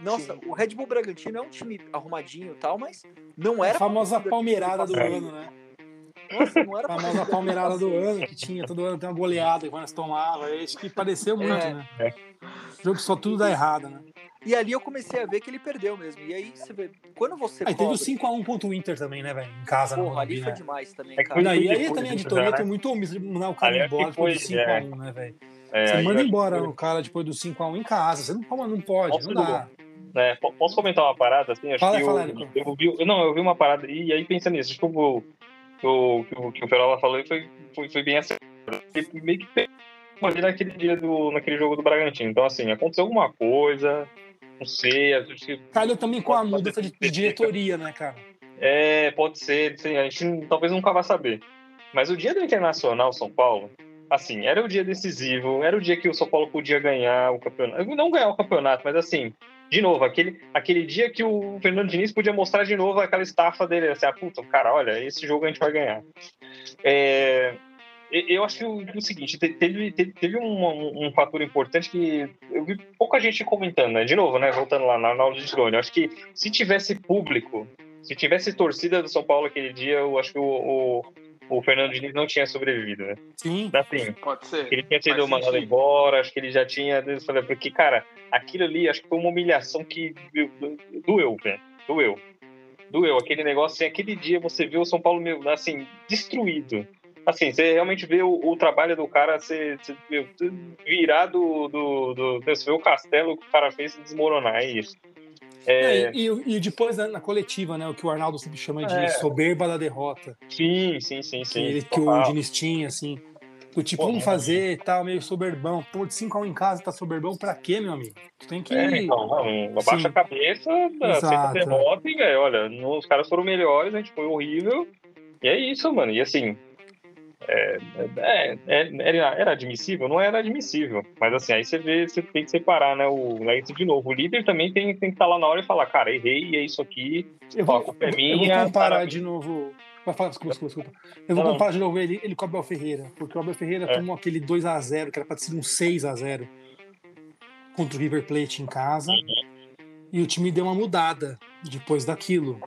Nossa, Sim. o Red Bull Bragantino é um time arrumadinho e tal, mas não era. A famosa palmeirada do ano, né? Nossa, não era a famosa palmeirada do ano que tinha, todo ano tem uma goleada que nós tomava. Acho que pareceu muito, é. né? É. O jogo só tudo dá errado, né? E ali eu comecei a ver que ele perdeu mesmo. E aí você vê, quando você. Aí teve o 5x1 contra o Inter também, né, velho? Em casa, Porra, no ali foi né? demais também, é cara. e aí também a editoria tem muito omisso de mandar o cara ali embora depois do 5x1, é. né, velho? É, você manda embora foi... o cara depois do 5x1 em casa. Você não, não pode, Posso não dá. É, posso comentar uma parada assim? Acho fala, que fala, eu, eu, vi, não, eu vi uma parada e aí pensando nisso, acho que o, o, que o, que o Ferola falou foi, foi, foi bem assim. Ele meio que ali naquele dia do, naquele jogo do Bragantino. Então, assim, aconteceu alguma coisa, não sei. A gente, Calhou também com a mudança de, de diretoria, né, cara? É, pode ser, a gente talvez nunca vá saber. Mas o dia do Internacional São Paulo, assim, era o dia decisivo, era o dia que o São Paulo podia ganhar o campeonato. Não ganhar o campeonato, mas assim, de novo, aquele, aquele dia que o Fernando Diniz podia mostrar de novo aquela estafa dele, assim, ah, puta, cara, olha, esse jogo a gente vai ganhar. É, eu acho que o, o seguinte, teve, teve, teve um, um, fator importante que eu vi pouca gente comentando, né? De novo, né? Voltando lá na, na aula de drone, eu acho que se tivesse público, se tivesse torcida do São Paulo aquele dia, eu acho que o, o, o Fernando Diniz não tinha sobrevivido, né? Sim. Assim, Pode ser. Ele tinha sido mandado embora, acho que ele já tinha. Porque, cara, aquilo ali, acho que foi uma humilhação que doeu, velho. Doeu. Doeu. Aquele negócio, assim, aquele dia você viu o São Paulo, assim, destruído assim, você realmente vê o, o trabalho do cara você, virar do, do, do, Você vê o castelo que o cara fez se desmoronar, é isso. É... É, e, e, depois na, na, coletiva, né? O que o Arnaldo sempre chama de é. soberba da derrota. Sim, sim, sim, sim. Que, ele, que o Diniz tinha, assim. Do tipo, vamos fazer tal, meio soberbão. Pô, de 5 a 1 em casa, tá soberbão pra quê, meu amigo? Tu tem que. É, então, não, abaixa a cabeça, aceita a derrota e, velho, olha, os caras foram melhores, a gente foi horrível. E é isso, mano. E assim, é, é, é, era, admissível? Não era admissível. Mas assim, aí você vê, você tem que separar, né? O, aí, de novo, o líder também tem, tem que estar lá na hora e falar, cara, errei, é isso aqui, eu vou, a culpa é minha. Eu vou comparar de novo. Desculpa, desculpa, desculpa. Eu vou não, comparar de novo ele, ele com o Abel Ferreira, porque o Abel Ferreira é. tomou aquele 2x0, que era pra ser um 6x0 contra o River Plate em casa. Uhum. E o time deu uma mudada depois daquilo.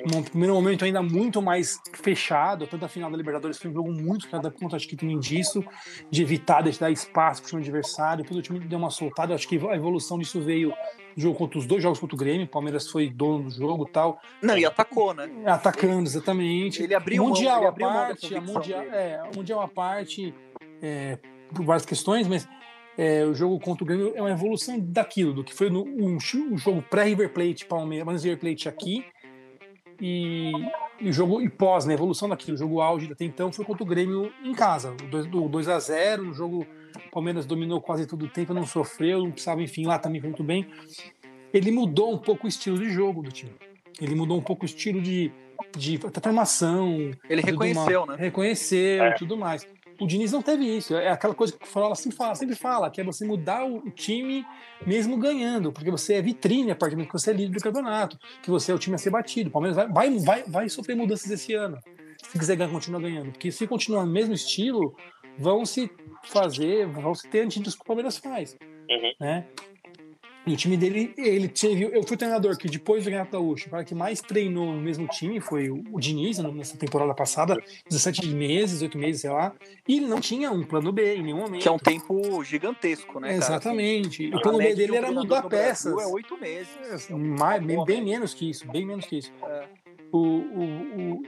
Num primeiro momento ainda muito mais fechado, tanto a final da Libertadores foi um jogo muito fechado, conta acho que também disso, de evitar, de dar espaço para o time adversário, depois o time deu uma soltada, acho que a evolução disso veio jogo contra os dois jogos contra o Grêmio, o Palmeiras foi dono do jogo tal. Não, e atacou, né? Atacando, exatamente. Ele abriu mundial mão, ele a parte, a mundial, é, mundial à parte, é, por várias questões, mas é, o jogo contra o Grêmio é uma evolução daquilo, do que foi no um, um jogo pré-River Plate, Palmeiras, River Plate aqui, e, e o jogo e pós, né, evolução daquilo, o jogo auge até então foi contra o Grêmio em casa, o 2 a 0 o jogo Palmeiras dominou quase todo o tempo, não sofreu, não precisava, enfim, lá também foi muito bem. Ele mudou um pouco o estilo de jogo do time. Ele mudou um pouco o estilo de, de formação. Ele reconheceu, uma, né? Reconheceu é. tudo mais. O Diniz não teve isso. É aquela coisa que o Fala sempre fala, sempre fala, que é você mudar o time mesmo ganhando, porque você é vitrine a partir do momento que você é líder do campeonato, que você é o time a ser batido. O Palmeiras vai, vai, vai, vai sofrer mudanças esse ano, se quiser ganhar, continuar ganhando. Porque se continuar no mesmo estilo, vão se fazer, vão se ter antídotos que o Palmeiras faz. Uhum. Né? E o time dele, ele teve. Eu fui treinador que depois do Renato Gaúcho, o cara que mais treinou no mesmo time foi o, o Diniz, nessa temporada passada, 17 meses, 18 meses, sei lá. E ele não tinha um plano B em nenhum momento. Que é um tempo gigantesco, né? Exatamente. Cara? o plano B dele era mudar peças. É oito meses. É, mais, bem, bem, menos que isso, bem menos que isso. É. O, o, o,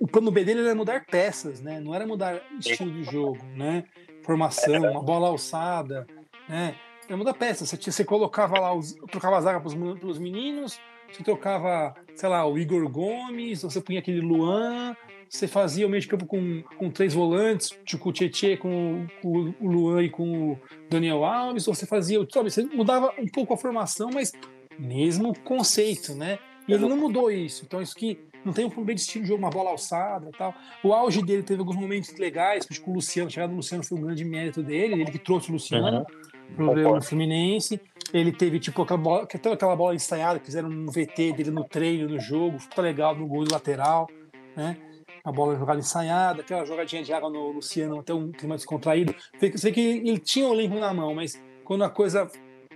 o, plano B dele era mudar peças, né? Não era mudar estilo de jogo, né? Formação, uma bola alçada, né? É muda peça. Você, você colocava lá, os, trocava a zaga para os meninos, você trocava, sei lá, o Igor Gomes, você punha aquele Luan, você fazia o meio de campo com, com três volantes, tipo o Tietchan com, com, o Luan e com o Daniel Alves, ou você fazia, sabe, você mudava um pouco a formação, mas mesmo conceito, né? E ele não mudou isso. Então, isso que não tem um problema de estilo de jogo, uma bola alçada tal. O auge dele teve alguns momentos legais, tipo o Luciano, a chegada do Luciano foi um grande mérito dele, ele que trouxe o Luciano. Uhum pro Fluminense. Ele teve, tipo, aquela bola, aquela bola ensaiada, fizeram um VT dele no treino, no jogo, ficou legal no gol lateral, né? A bola jogada ensaiada, aquela jogadinha de água no Luciano, até um clima descontraído. Sei que ele tinha o elenco na mão, mas quando a coisa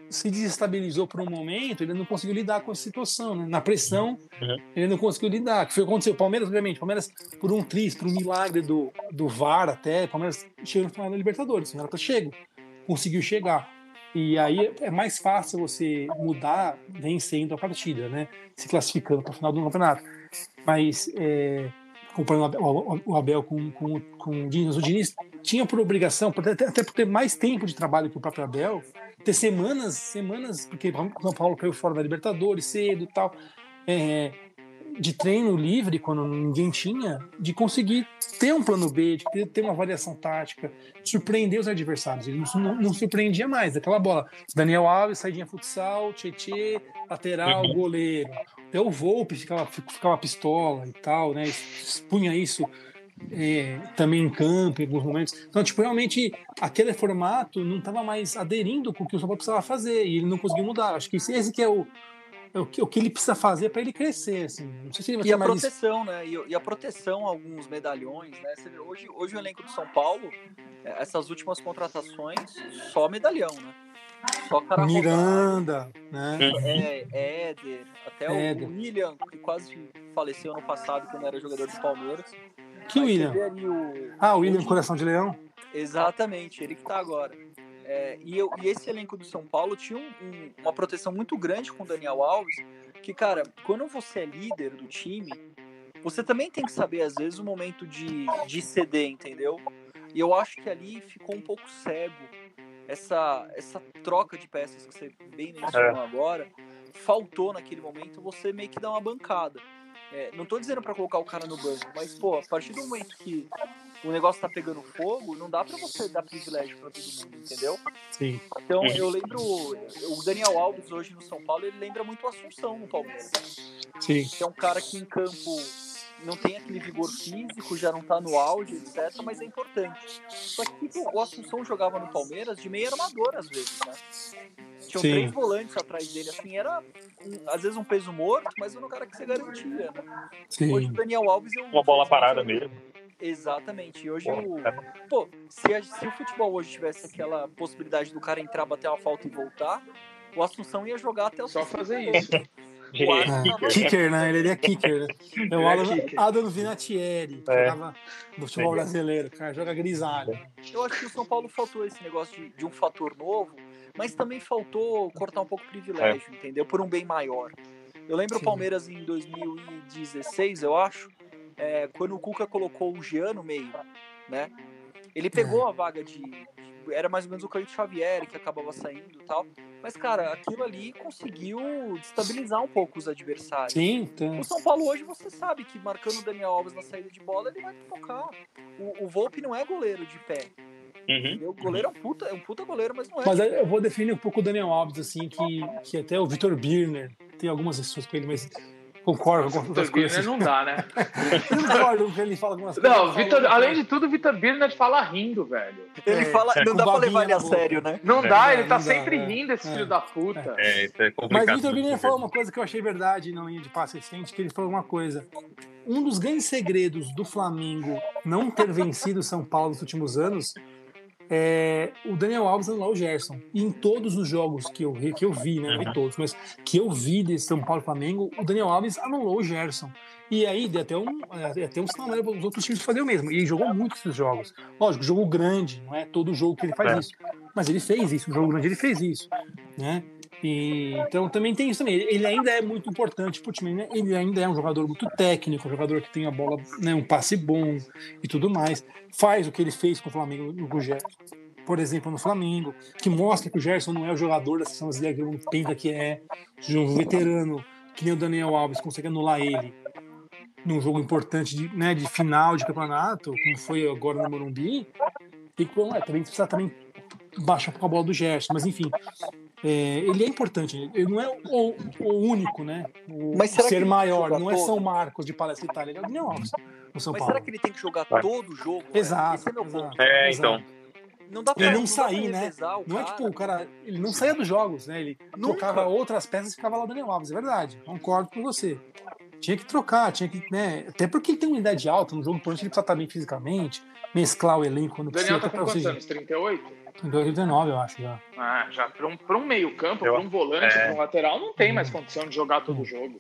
se desestabilizou por um momento, ele não conseguiu lidar com a situação, né? Na pressão, uhum. ele não conseguiu lidar. que foi o que aconteceu? O Palmeiras, obviamente, Palmeiras, por um triz, por um milagre do, do VAR até, Palmeiras chegou no final da Libertadores, não era para chego conseguiu chegar. E aí é mais fácil você mudar vencendo a partida, né? Se classificando para o final do campeonato. Mas, é, comparando o Abel com, com, com o Diniz, o Diniz tinha por obrigação, até por ter mais tempo de trabalho que o próprio Abel, ter semanas, semanas, porque o São Paulo caiu fora da Libertadores cedo e tal. É, de treino livre, quando ninguém tinha, de conseguir ter um plano B, de ter uma variação tática, surpreender os adversários. Ele não, não, surpreendia mais. Aquela bola, Daniel Alves, saidinha futsal, Tietê, lateral, uhum. goleiro. Até o Volpe ficava, ficava pistola e tal, né? Expunha isso é, também em campo, em alguns momentos. Então, tipo, realmente, aquele formato não estava mais aderindo com o que o São Paulo precisava fazer e ele não conseguiu mudar. Acho que esse, esse que é o, o que, o que ele precisa fazer para ele crescer, assim. Não sei se ele vai e a proteção, isso. né? E, e, a proteção, alguns medalhões, né? Hoje, hoje o elenco do São Paulo, é, essas últimas contratações, só medalhão, né? Só cara Miranda, né? É, Éder, até Éder. o William, que quase faleceu ano passado quando era jogador do Palmeiras. Que William? O... Ah, o William Coração de Leão? Exatamente, ele que tá agora. É, e, eu, e, esse elenco do São Paulo tinha um, um, uma proteção muito grande com o Daniel Alves, que, cara, quando você é líder do time, você também tem que saber, às vezes, o momento de, de ceder, entendeu? E eu acho que ali ficou um pouco cego essa, essa troca de peças que você bem mencionou é. agora. Faltou naquele momento você meio que dar uma bancada. É, não tô dizendo para colocar o cara no banco, mas, pô, a partir do momento que o negócio tá pegando fogo, não dá para você dar privilégio para todo mundo, entendeu? Sim. Então eu lembro o Daniel Alves hoje no São Paulo, ele lembra muito o Assunção no Palmeiras. Sim. Que é um cara que em campo não tem aquele vigor físico, já não tá no auge, etc, mas é importante. Só que tipo, o Assunção jogava no Palmeiras de meio armador às vezes, né? Tinham Sim. três volantes atrás dele, assim, era um, às vezes um peso morto, mas era um cara que você garantia, né? Sim. Hoje o Daniel Alves é Uma bola parada mesmo. Exatamente. E hoje o. Pô, se, a, se, o futebol hoje tivesse aquela possibilidade do cara entrar, bater uma falta e voltar, o Assunção ia jogar até o Só fazer isso. [laughs] É, kicker, né? Ele é kicker, né? É o Adam, Adam Vinatieri, que é. jogava no futebol brasileiro, cara, joga grisalho. Eu acho que o São Paulo faltou esse negócio de, de um fator novo, mas também faltou cortar um pouco o privilégio, é. entendeu? Por um bem maior. Eu lembro Sim. o Palmeiras em 2016, eu acho, é, quando o Cuca colocou o Jean no meio, né? Ele pegou a vaga de, era mais ou menos o Cleiton Xavier que acabava saindo e tal. Mas, cara, aquilo ali conseguiu destabilizar um pouco os adversários. Sim, então. O São Paulo hoje você sabe que marcando o Daniel Alves na saída de bola, ele vai focar. O, o Volpe não é goleiro de pé. Uhum. O goleiro é um, puta, é um puta goleiro, mas não é. Mas eu vou definir um pouco o Daniel Alves, assim, que, que até o Vitor Birner tem algumas pessoas com ele, mas Concordo com outras coisas. não dá, né? [laughs] Concordo que ele fala algumas coisas. Não, Victor, além de tudo, o Vitor Birner fala rindo, velho. Ele é, fala, não dá pra levar ele a sério, né? Não é, dá, ele tá sempre é. rindo, esse filho da puta. É, isso é complicado. Mas o Vitor Birner falou uma coisa que eu achei verdade, não ia de passe recente, que ele falou uma coisa. Um dos grandes segredos do Flamengo não ter vencido São Paulo nos últimos anos é, o Daniel Alves anulou o Gerson. E em todos os jogos que eu, que eu vi, né? Não vi todos, mas que eu vi desse São Paulo Flamengo, o Daniel Alves anulou o Gerson. E aí deu até um, até um sinal para os outros times fazer o mesmo. E ele jogou muito esses jogos. Lógico, jogo grande, não é todo jogo que ele faz é. isso. Mas ele fez isso, no jogo grande ele fez isso. Né? E, então também tem isso também. Ele ainda é muito importante pro time, né? Ele ainda é um jogador muito técnico, um jogador que tem a bola, né, um passe bom e tudo mais. Faz o que ele fez com o Flamengo no Gerson. Por exemplo, no Flamengo, que mostra que o Gerson não é o jogador da sessão brasileira que não pensa que é, um veterano, que nem o Daniel Alves consegue anular ele num jogo importante de, né, de final de campeonato, como foi agora no Morumbi. Tem que, é, também precisa também baixar com a bola do Gerson, mas enfim, é, ele é importante. Ele não é o, o único, né? O Mas ser maior. Não é São Marcos de Palestra Itália. Ele é o Daniel Alves. No São Mas Paulo. será que ele tem que jogar todo o jogo? Exato. É, meu ponto. é então. Não dá pra, ele não, não sair, né? Não é tipo o cara. Ele não saía dos jogos, né? Ele Nunca. trocava outras peças e ficava lá o Daniel Alves. É verdade. Concordo com você. Tinha que trocar, tinha que. Né? Até porque ele tem uma idade alta no jogo, por isso ele precisa estar bem fisicamente, mesclar o elenco quando Daniel precisa. Daniel tá com quantos anos? 38? Em 2019, eu acho já. Ah, já para um, um meio-campo, para um volante, é... para um lateral, não tem mais condição de jogar todo o jogo.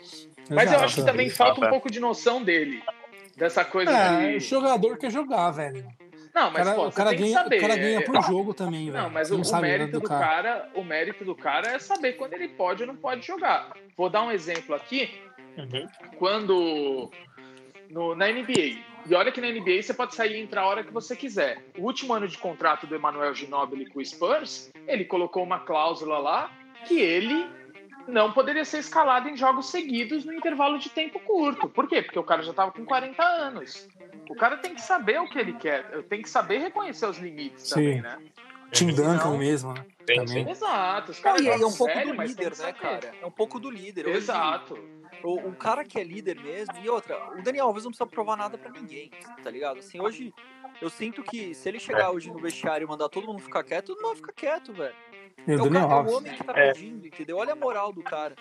Mas eu acho que também falta um pouco de noção dele. Dessa coisa é, de. O jogador quer jogar, velho. Não, mas o cara, pô, o cara ganha, saber. O cara ganha por jogo também, velho. Não, mas o, o, mérito do cara. cara. o mérito do cara é saber quando ele pode ou não pode jogar. Vou dar um exemplo aqui. Uhum. Quando no, na NBA, e olha que na NBA você pode sair e entrar a hora que você quiser. O último ano de contrato do Emmanuel Ginobili com o Spurs, ele colocou uma cláusula lá que ele não poderia ser escalado em jogos seguidos no intervalo de tempo curto. Por quê? Porque o cara já estava com 40 anos. O cara tem que saber o que ele quer, tem que saber reconhecer os limites Sim. também, né? Tim Duncan mesmo, né? Também. Exato. Os caras e é um pouco sério, do líder, né, cara? É um pouco do líder. Exato. Hoje, o, o, cara que é líder mesmo, e outra, o Daniel Alves não precisa provar nada para ninguém, tá ligado? Assim, hoje, eu sinto que se ele chegar hoje no vestiário e mandar todo mundo ficar quieto, todo mundo vai ficar quieto, velho. É, o, cara, é o homem que tá é. pedindo, entendeu? Olha a moral do cara.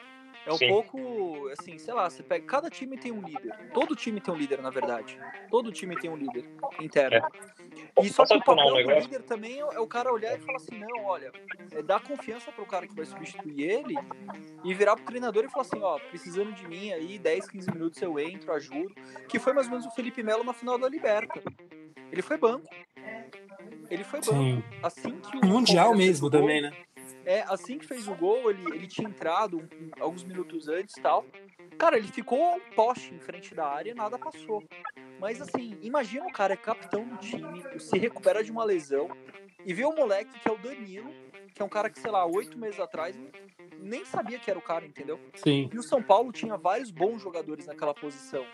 É um Sim. pouco, assim, sei lá, você pega. Cada time tem um líder. Todo time tem um líder, na verdade. Todo time tem um líder interno. É. E só que o papel do líder também é o cara olhar e falar assim: não, olha, é dar confiança pro cara que vai substituir ele e virar pro treinador e falar assim: ó, precisando de mim aí, 10, 15 minutos eu entro, ajudo. Que foi mais ou menos o Felipe Melo na final da Liberta. Ele foi banco. Ele foi banco. Sim. Assim que o. Mundial mesmo também, né? É, assim que fez o gol, ele, ele tinha entrado um, alguns minutos antes e tal. Cara, ele ficou um poste em frente da área nada passou. Mas assim, imagina o cara é capitão do time, se recupera de uma lesão e vê o moleque que é o Danilo, que é um cara que, sei lá, oito meses atrás nem sabia que era o cara, entendeu? Sim. E o São Paulo tinha vários bons jogadores naquela posição.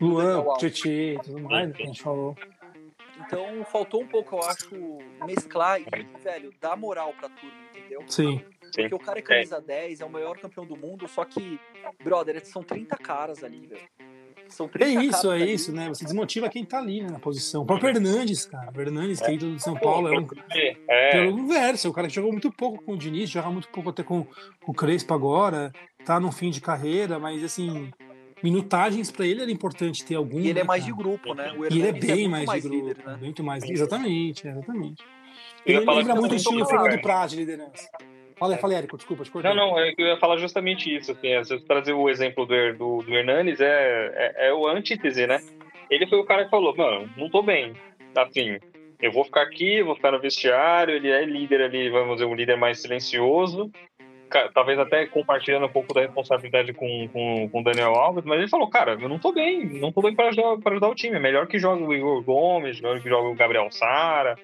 Luan, Tietchan e tudo mais, que a gente falou. Então faltou um pouco, eu acho, mesclar e, velho, dar moral pra turma, entendeu? Sim. Porque o cara é camisa é. 10, é o maior campeão do mundo, só que, brother, são 30 caras ali, velho. São 30 é isso, é ali. isso, né? Você desmotiva quem tá ali né, na posição. O próprio Hernandes, cara. O Hernandes, que é de São Paulo, é um. É. É o cara que jogou muito pouco com o Diniz, joga muito pouco até com, com o Crespo agora, tá no fim de carreira, mas assim, minutagens para ele era importante ter algum. E ele é né, mais de grupo, né? O e ele é bem é mais, mais, de grupo, líder, né? muito mais. Exatamente, exatamente. Ele lembra muito o estilo Fernando Praz de liderança. Fala, fala, Érico, desculpa, te Não, não, eu ia falar justamente isso. Assim, é, se trazer o exemplo do, do, do Hernanes, é, é, é, o antítese, né? Ele foi o cara que falou, mano, não tô bem. Assim, eu vou ficar aqui, vou ficar no vestiário, ele é líder ali, vamos dizer, um líder mais silencioso, talvez até compartilhando um pouco da responsabilidade com, com, com o Daniel Alves, mas ele falou, cara, eu não tô bem, não tô bem para ajudar, ajudar o time, é melhor que jogue o Igor Gomes, melhor que jogue o Gabriel Sara,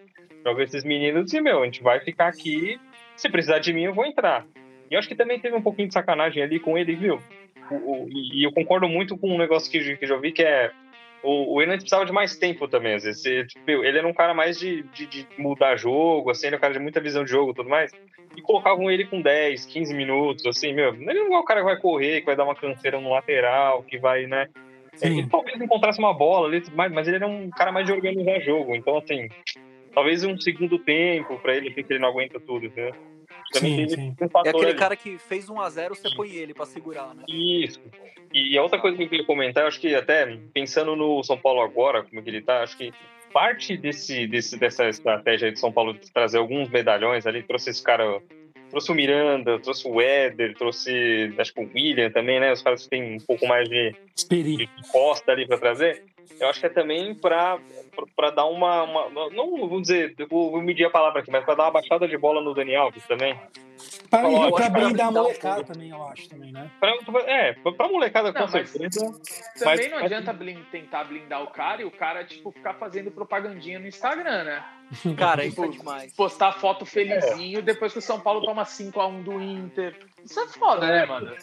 Joga esses meninos e, meu, a gente vai ficar aqui. Se precisar de mim, eu vou entrar. E eu acho que também teve um pouquinho de sacanagem ali com ele, viu? O, o, e eu concordo muito com um negócio que, que eu já vi, que é o, o Hernandes precisava de mais tempo também, às vezes. Ele, tipo, ele era um cara mais de, de, de, mudar jogo, assim, ele é um cara de muita visão de jogo e tudo mais. E colocavam ele com 10, 15 minutos, assim, meu. Ele não é o cara que vai correr, que vai dar uma canseira no lateral, que vai, né? Ele, ele talvez encontrasse uma bola ali, mas, mas ele era um cara mais de organizar jogo. Então, assim, talvez um segundo tempo para ele, porque ele não aguenta tudo, né? Sim, sim. é aquele ali. cara que fez 1 a 0 você põe ele para segurar, né? Isso. E a outra coisa que eu queria comentar, eu acho que até pensando no São Paulo agora, como que ele tá, acho que parte desse, desse, dessa estratégia de São Paulo de trazer alguns medalhões ali, trouxe esse cara, trouxe o Miranda, trouxe o Éder, trouxe acho que o William também, né? Os caras que têm um pouco mais de, de costa ali para trazer. Eu acho que é também para para dar uma, uma, Não vou dizer, vou medir a palavra aqui, mas para dar uma baixada de bola no Dani Alves também. Para, para blindar a molecada também, eu acho, também, né? Pra, é, para molecada com certeza. Também mas, não adianta blind, tentar blindar o cara e o cara, tipo, ficar fazendo propagandinha no Instagram, né? [laughs] Cara, tipo, isso é demais. Postar foto felizinho é. depois que o São Paulo toma 5x1 do Inter. Isso é foda, né, mano?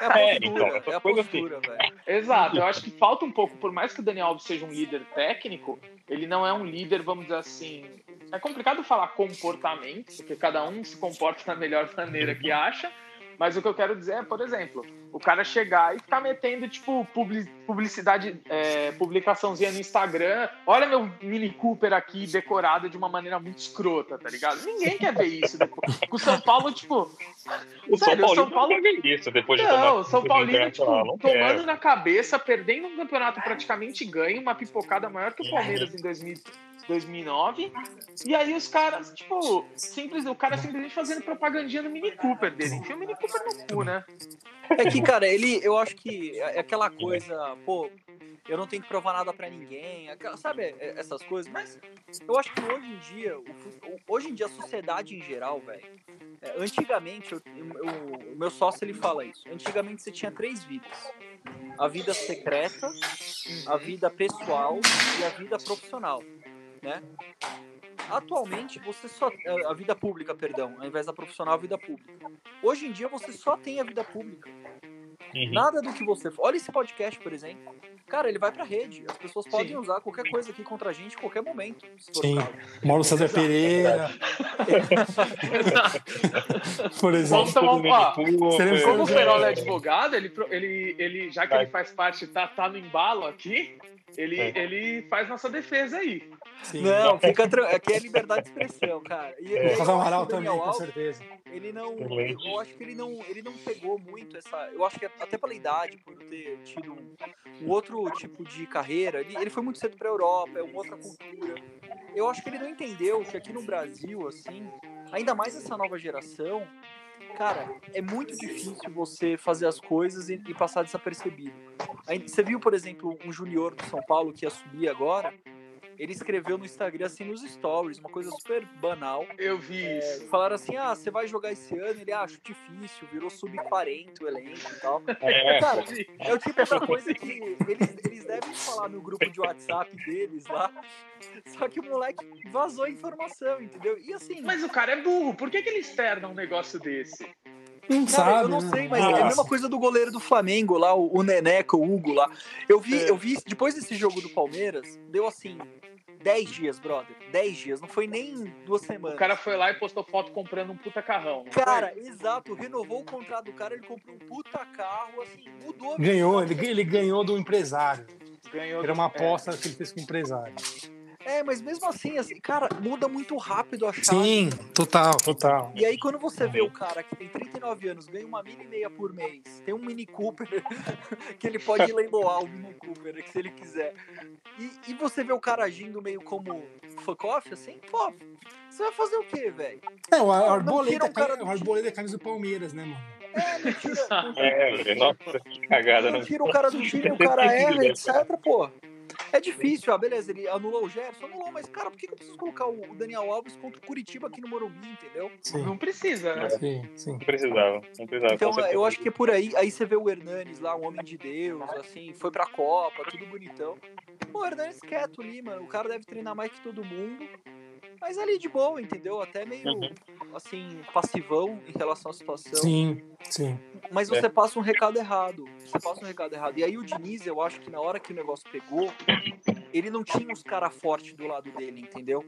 É a é, postura, é, então, é a postura, assim. velho. Exato, eu acho que falta um pouco, por mais que o Daniel Alves seja um líder técnico, ele não é um líder, vamos dizer assim. É complicado falar comportamento, porque cada um se comporta [laughs] da melhor maneira que acha, mas o que eu quero dizer é, por exemplo, o cara chegar e ficar metendo, tipo, publicidade, é, publicaçãozinha no Instagram. Olha meu Mini Cooper aqui decorado de uma maneira muito escrota, tá ligado? Ninguém quer ver isso. Depois. O São Paulo, tipo. O sério, São, São Paulo não quer ver isso depois de Não, o São Paulino, tipo, tomando quero. na cabeça, perdendo um campeonato praticamente ganho, uma pipocada maior que o Palmeiras em 2000. 2009. E aí os caras, tipo, simples, o cara simplesmente fazendo propagandinha no Mini Cooper dele. Enfia o Mini Cooper no cu, né? É que, cara, ele, eu acho que é aquela coisa, pô, eu não tenho que provar nada para ninguém, sabe é, essas coisas, mas eu acho que hoje em dia, hoje em dia a sociedade em geral, velho, é, antigamente, eu, eu, o meu sócio ele fala isso, antigamente você tinha três vidas, a vida secreta, a vida pessoal e a vida profissional né? Atualmente, você só. A vida pública, perdão, ao invés da profissional, a vida pública. Hoje em dia, você só tem a vida pública. Uhum. Nada do que você. Olha esse podcast, por exemplo. Cara, ele vai pra rede. As pessoas podem Sim. usar qualquer coisa aqui contra a gente em qualquer momento. Sim. Mauro César Exato. Pereira. [laughs] por exemplo. Vamos tomar um, como o Ferol é advogado, ele, ele, ele, já que ele faz parte, tá, tá no embalo aqui, ele, é. ele faz nossa defesa aí. Sim. Não, fica tranquilo. Aqui é liberdade de expressão, cara. E, é. O Amaral também, Alves, com certeza. Ele não. Eu acho que ele não, ele não pegou muito essa. Eu acho que até pela idade, por ter tido um, um outro tipo de carreira, ele, ele foi muito cedo pra Europa, é uma outra cultura. Eu acho que ele não entendeu que aqui no Brasil, assim, ainda mais essa nova geração, cara, é muito difícil você fazer as coisas e, e passar desapercebido. Você viu, por exemplo, um junior do São Paulo que ia subir agora? Ele escreveu no Instagram, assim, nos stories, uma coisa super banal. Eu vi é, isso. Falaram assim, ah, você vai jogar esse ano? Ele, ah, acho difícil, virou sub-40 o elenco e tal. É, Cara, é o tipo de coisa que eles, eles devem falar no grupo de WhatsApp deles lá, só que o moleque vazou a informação, entendeu? E assim... Mas o cara é burro, por que, que ele externa um negócio desse? Não Cara, sabe, eu não né? sei, mas é a mesma coisa do goleiro do Flamengo lá, o, o Neneca, o Hugo lá. Eu vi, é. eu vi, depois desse jogo do Palmeiras, deu assim, 10 dias, brother. 10 dias, não foi nem duas semanas. O cara foi lá e postou foto comprando um puta carrão. Cara, foi? exato. Renovou o contrato do cara, ele comprou um puta carro, assim, mudou. Ganhou, ele, ele ganhou do empresário. Ganhou Era uma aposta é. que ele fez com o empresário. É, mas mesmo assim, assim, cara, muda muito rápido a chave. Sim, total, total. E aí, quando você vê o cara que tem 39 anos, ganha uma mini meia por mês, tem um Mini Cooper, [laughs] que ele pode leiloar o Mini Cooper, se ele quiser. E, e você vê o cara agindo meio como fuck off, assim, pô, você vai fazer o quê, velho? É, o Arboleda, um cara o Arboleda é camisa do Palmeiras, né, mano? É, não tira. Não tira, é, nossa, que cagada, não né? tira o cara do time, o cara erra, etc, pô. É difícil, ah, beleza, ele anulou o Gerson, anulou, mas, cara, por que, eu preciso colocar o Daniel Alves contra o Curitiba aqui no Morumbi, entendeu? Sim. Não precisa, né? Sim, sim. Não precisava, não precisava. Então, eu acho que é por aí, aí você vê o Hernanes lá, um homem de Deus, assim, foi pra Copa, tudo bonitão. O Hernanes quieto ali, mano, o cara deve treinar mais que todo mundo. Mas ali de boa, entendeu? Até meio, uhum. assim, passivão em relação à situação. Sim, sim. Mas você é. passa um recado errado. Você passa um recado errado. E aí o Diniz, eu acho que na hora que o negócio pegou, ele não tinha os caras fortes do lado dele, entendeu?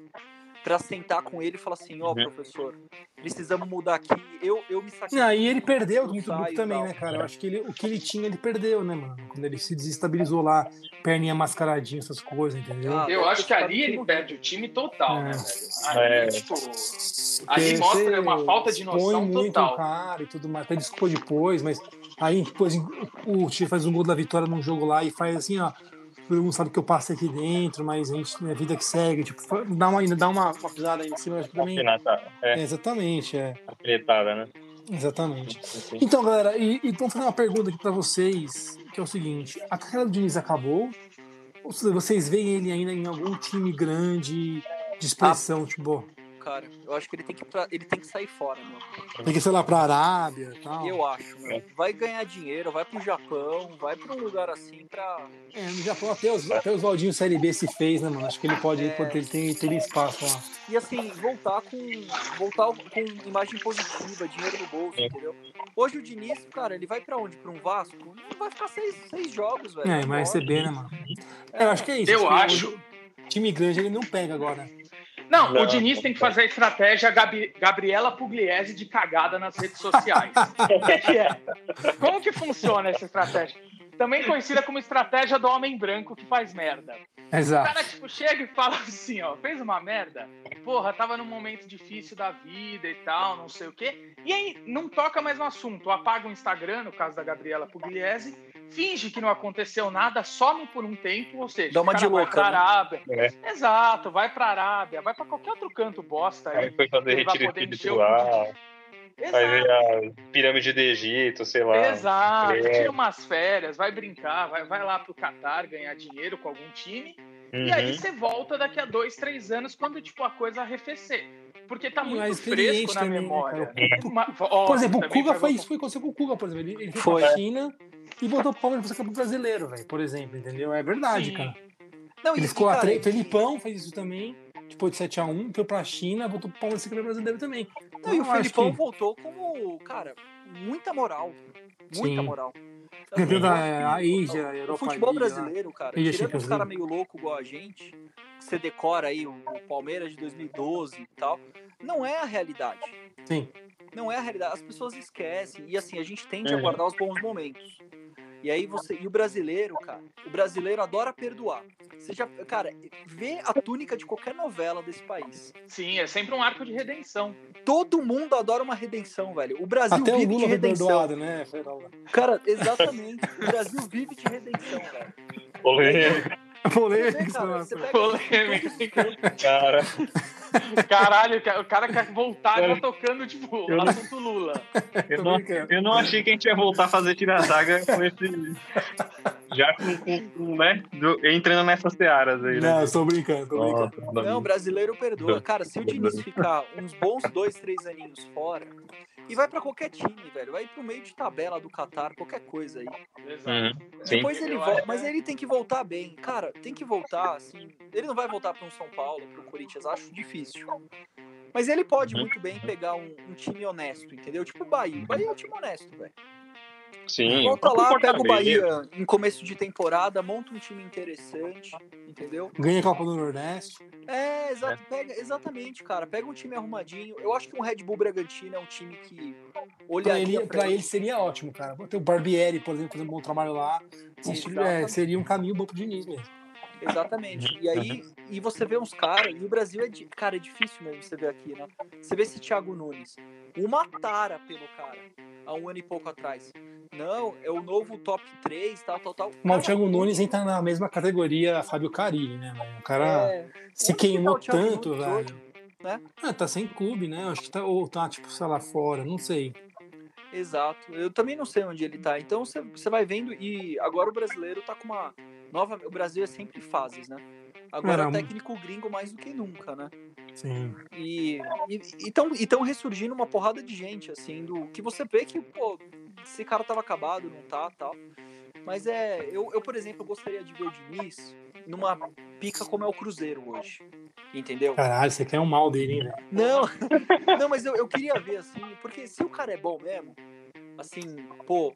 para sentar com ele e falar assim, ó, oh, uhum. professor, precisamos mudar aqui. Eu, eu me sacrifico. Ah, e ele perdeu muito grupo também, né, cara? Eu acho que ele, o que ele tinha, ele perdeu, né, mano? Quando ele se desestabilizou lá, perninha mascaradinha, essas coisas, entendeu? Ah, eu acho que ali ele perde o time total, né, é. né, velho? Ali, é. tipo, ali mostra uma falta de noção muito total. cara e tudo mais. Até desculpa depois, mas aí depois o time faz um gol da vitória num jogo lá e faz assim, ó todo mundo sabe que eu passei aqui dentro, mas a gente, é a vida que segue, tipo, dá uma, ainda dá uma, uma pisada aí em cima, acho que também. É. é. exatamente, é. Apretada, né? Exatamente. Então, galera, e, e vamos fazer uma pergunta aqui pra vocês, que é o seguinte: a carreira do Diniz acabou? Ou vocês veem ele ainda em algum time grande de expressão, ah. tipo? Cara. Eu acho que ele tem que, pra, ele tem que sair fora, meu. Tem que ser lá pra Arábia e tal. Eu acho, meu. Vai ganhar dinheiro, vai pro Japão, vai pra um lugar assim pra. É, no Japão até os, até os Valdinho Série B se fez, né, mano? Acho que ele pode é... ele tem, tem espaço lá. E assim, voltar com. Voltar com imagem positiva, dinheiro no bolso, é. entendeu? Hoje o Diniz, cara, ele vai pra onde? Pra um Vasco? Não vai ficar seis, seis jogos, velho. É, vai receber, né, mano? É, eu acho que é isso. Eu acho. time grande ele não pega agora. Não, não, o Diniz tem que fazer a estratégia Gabi, Gabriela Pugliese de cagada nas redes sociais. [laughs] o que, que é? Como que funciona essa estratégia? Também conhecida como estratégia do homem branco que faz merda. Exato. O cara, tipo, chega e fala assim, ó, fez uma merda, porra, tava num momento difícil da vida e tal, não sei o quê, e aí não toca mais no assunto, apaga o Instagram, no caso da Gabriela Pugliese, finge que não aconteceu nada, some por um tempo, ou seja, Dá uma de louca, vai pra né? Arábia. É. Exato, vai pra Arábia, vai pra qualquer outro canto bosta aí. Aí foi fazer retiro espiritual. Fazer a pirâmide do Egito, sei lá. Exato, é. tira umas férias, vai brincar, vai, vai lá pro Catar ganhar dinheiro com algum time. Uhum. E aí uhum. você volta daqui a dois, três anos, quando tipo, a coisa arrefecer. Porque tá muito fresco na também, né, memória. Né, por exemplo, o Kuga foi isso, foi aconteceu com o Kuga, por exemplo. Ele, ele foi pra China e botou o Palmeiras pro brasileiro, velho, por exemplo, entendeu? É verdade, Sim. cara. Não, ele ficou cara, a Felipão fez isso também. Tipo, de 7x1, foi pra China, voltou pro Palmeiras campeão brasileiro também. Não, e o Felipão que... voltou como, cara, muita moral. Muita Sim. moral. Campeão da a Índia, Europa. O futebol brasileiro, cara, Índia, tirando os caras meio louco igual a gente, que você decora aí o Palmeiras de 2012 e tal, não é a realidade. Sim. Não é a realidade. As pessoas esquecem. E assim, a gente tende a guardar os bons momentos. E aí você. E o brasileiro, cara, o brasileiro adora perdoar. Você já, cara, vê a túnica de qualquer novela desse país. Sim, é sempre um arco de redenção. Todo mundo adora uma redenção, velho. O Brasil Até vive o Lula de redenção. Perdoado, né, Cara, exatamente. o Brasil vive de redenção, velho. Polêmica. [laughs] Polêmica. Polêmica. [laughs] Cara. Caralho, o cara quer voltar já tocando, tipo, eu assunto Lula. Eu não, eu não achei que a gente ia voltar a fazer tira-zaga com esse. Já com, com, com né? Do, entrando nessas searas aí. Né? Não, eu tô brincando, tô brincando. Não, não, brasileiro perdoa. Cara, se o Diniz ficar uns bons dois, três aninhos fora, e vai para qualquer time, velho. Vai pro meio de tabela do Qatar, qualquer coisa aí. Uhum, Depois ele volta, mas ele tem que voltar bem. Cara, tem que voltar, assim. Ele não vai voltar para um São Paulo, para um Corinthians, acho difícil. Mas ele pode uhum. muito bem pegar um, um, time honesto, entendeu? Tipo o Bahia. O Bahia é um time honesto, velho. Sim. Volta lá, pega o Bahia em começo de temporada, monta um time interessante, entendeu? Ganha a Copa do Nordeste. É, exa é. Pega, exatamente, cara. Pega um time arrumadinho. Eu acho que um Red Bull Bragantino é um time que olharia pra ele, pra ele seria ótimo, cara. Ter o Barbieri, por exemplo, fazendo um bom trabalho lá. É, seria um caminho bom pro Diniz mesmo. Exatamente. E aí, e você vê uns caras, e o Brasil é, cara, é difícil mesmo você ver aqui, né? Você vê esse Thiago Nunes, uma tara pelo cara, há um ano e pouco atrás. Não, é o novo top 3, tal, tal, tal. Mas o Thiago Nunes entra na mesma categoria Fábio Carilli, né? O cara é... se queimou tá tanto, Nunes velho. Hoje, né? Ah, tá sem clube, né? Acho que tá, ou tá, tipo, sei lá, fora, não sei. Exato. Eu também não sei onde ele tá. Então você vai vendo, e agora o brasileiro tá com uma nova. O Brasil é sempre fases, né? Agora é técnico gringo mais do que nunca, né? Sim. E estão ressurgindo uma porrada de gente, assim, do que você vê que, pô, esse cara tava acabado, não tá, tal. Mas é. Eu, eu por exemplo, gostaria de ver o Diniz numa pica como é o Cruzeiro hoje. Entendeu? Caralho, você quer um mal dele, hein, velho? Não, [laughs] não, mas eu, eu queria ver, assim, porque se o cara é bom mesmo, assim, pô,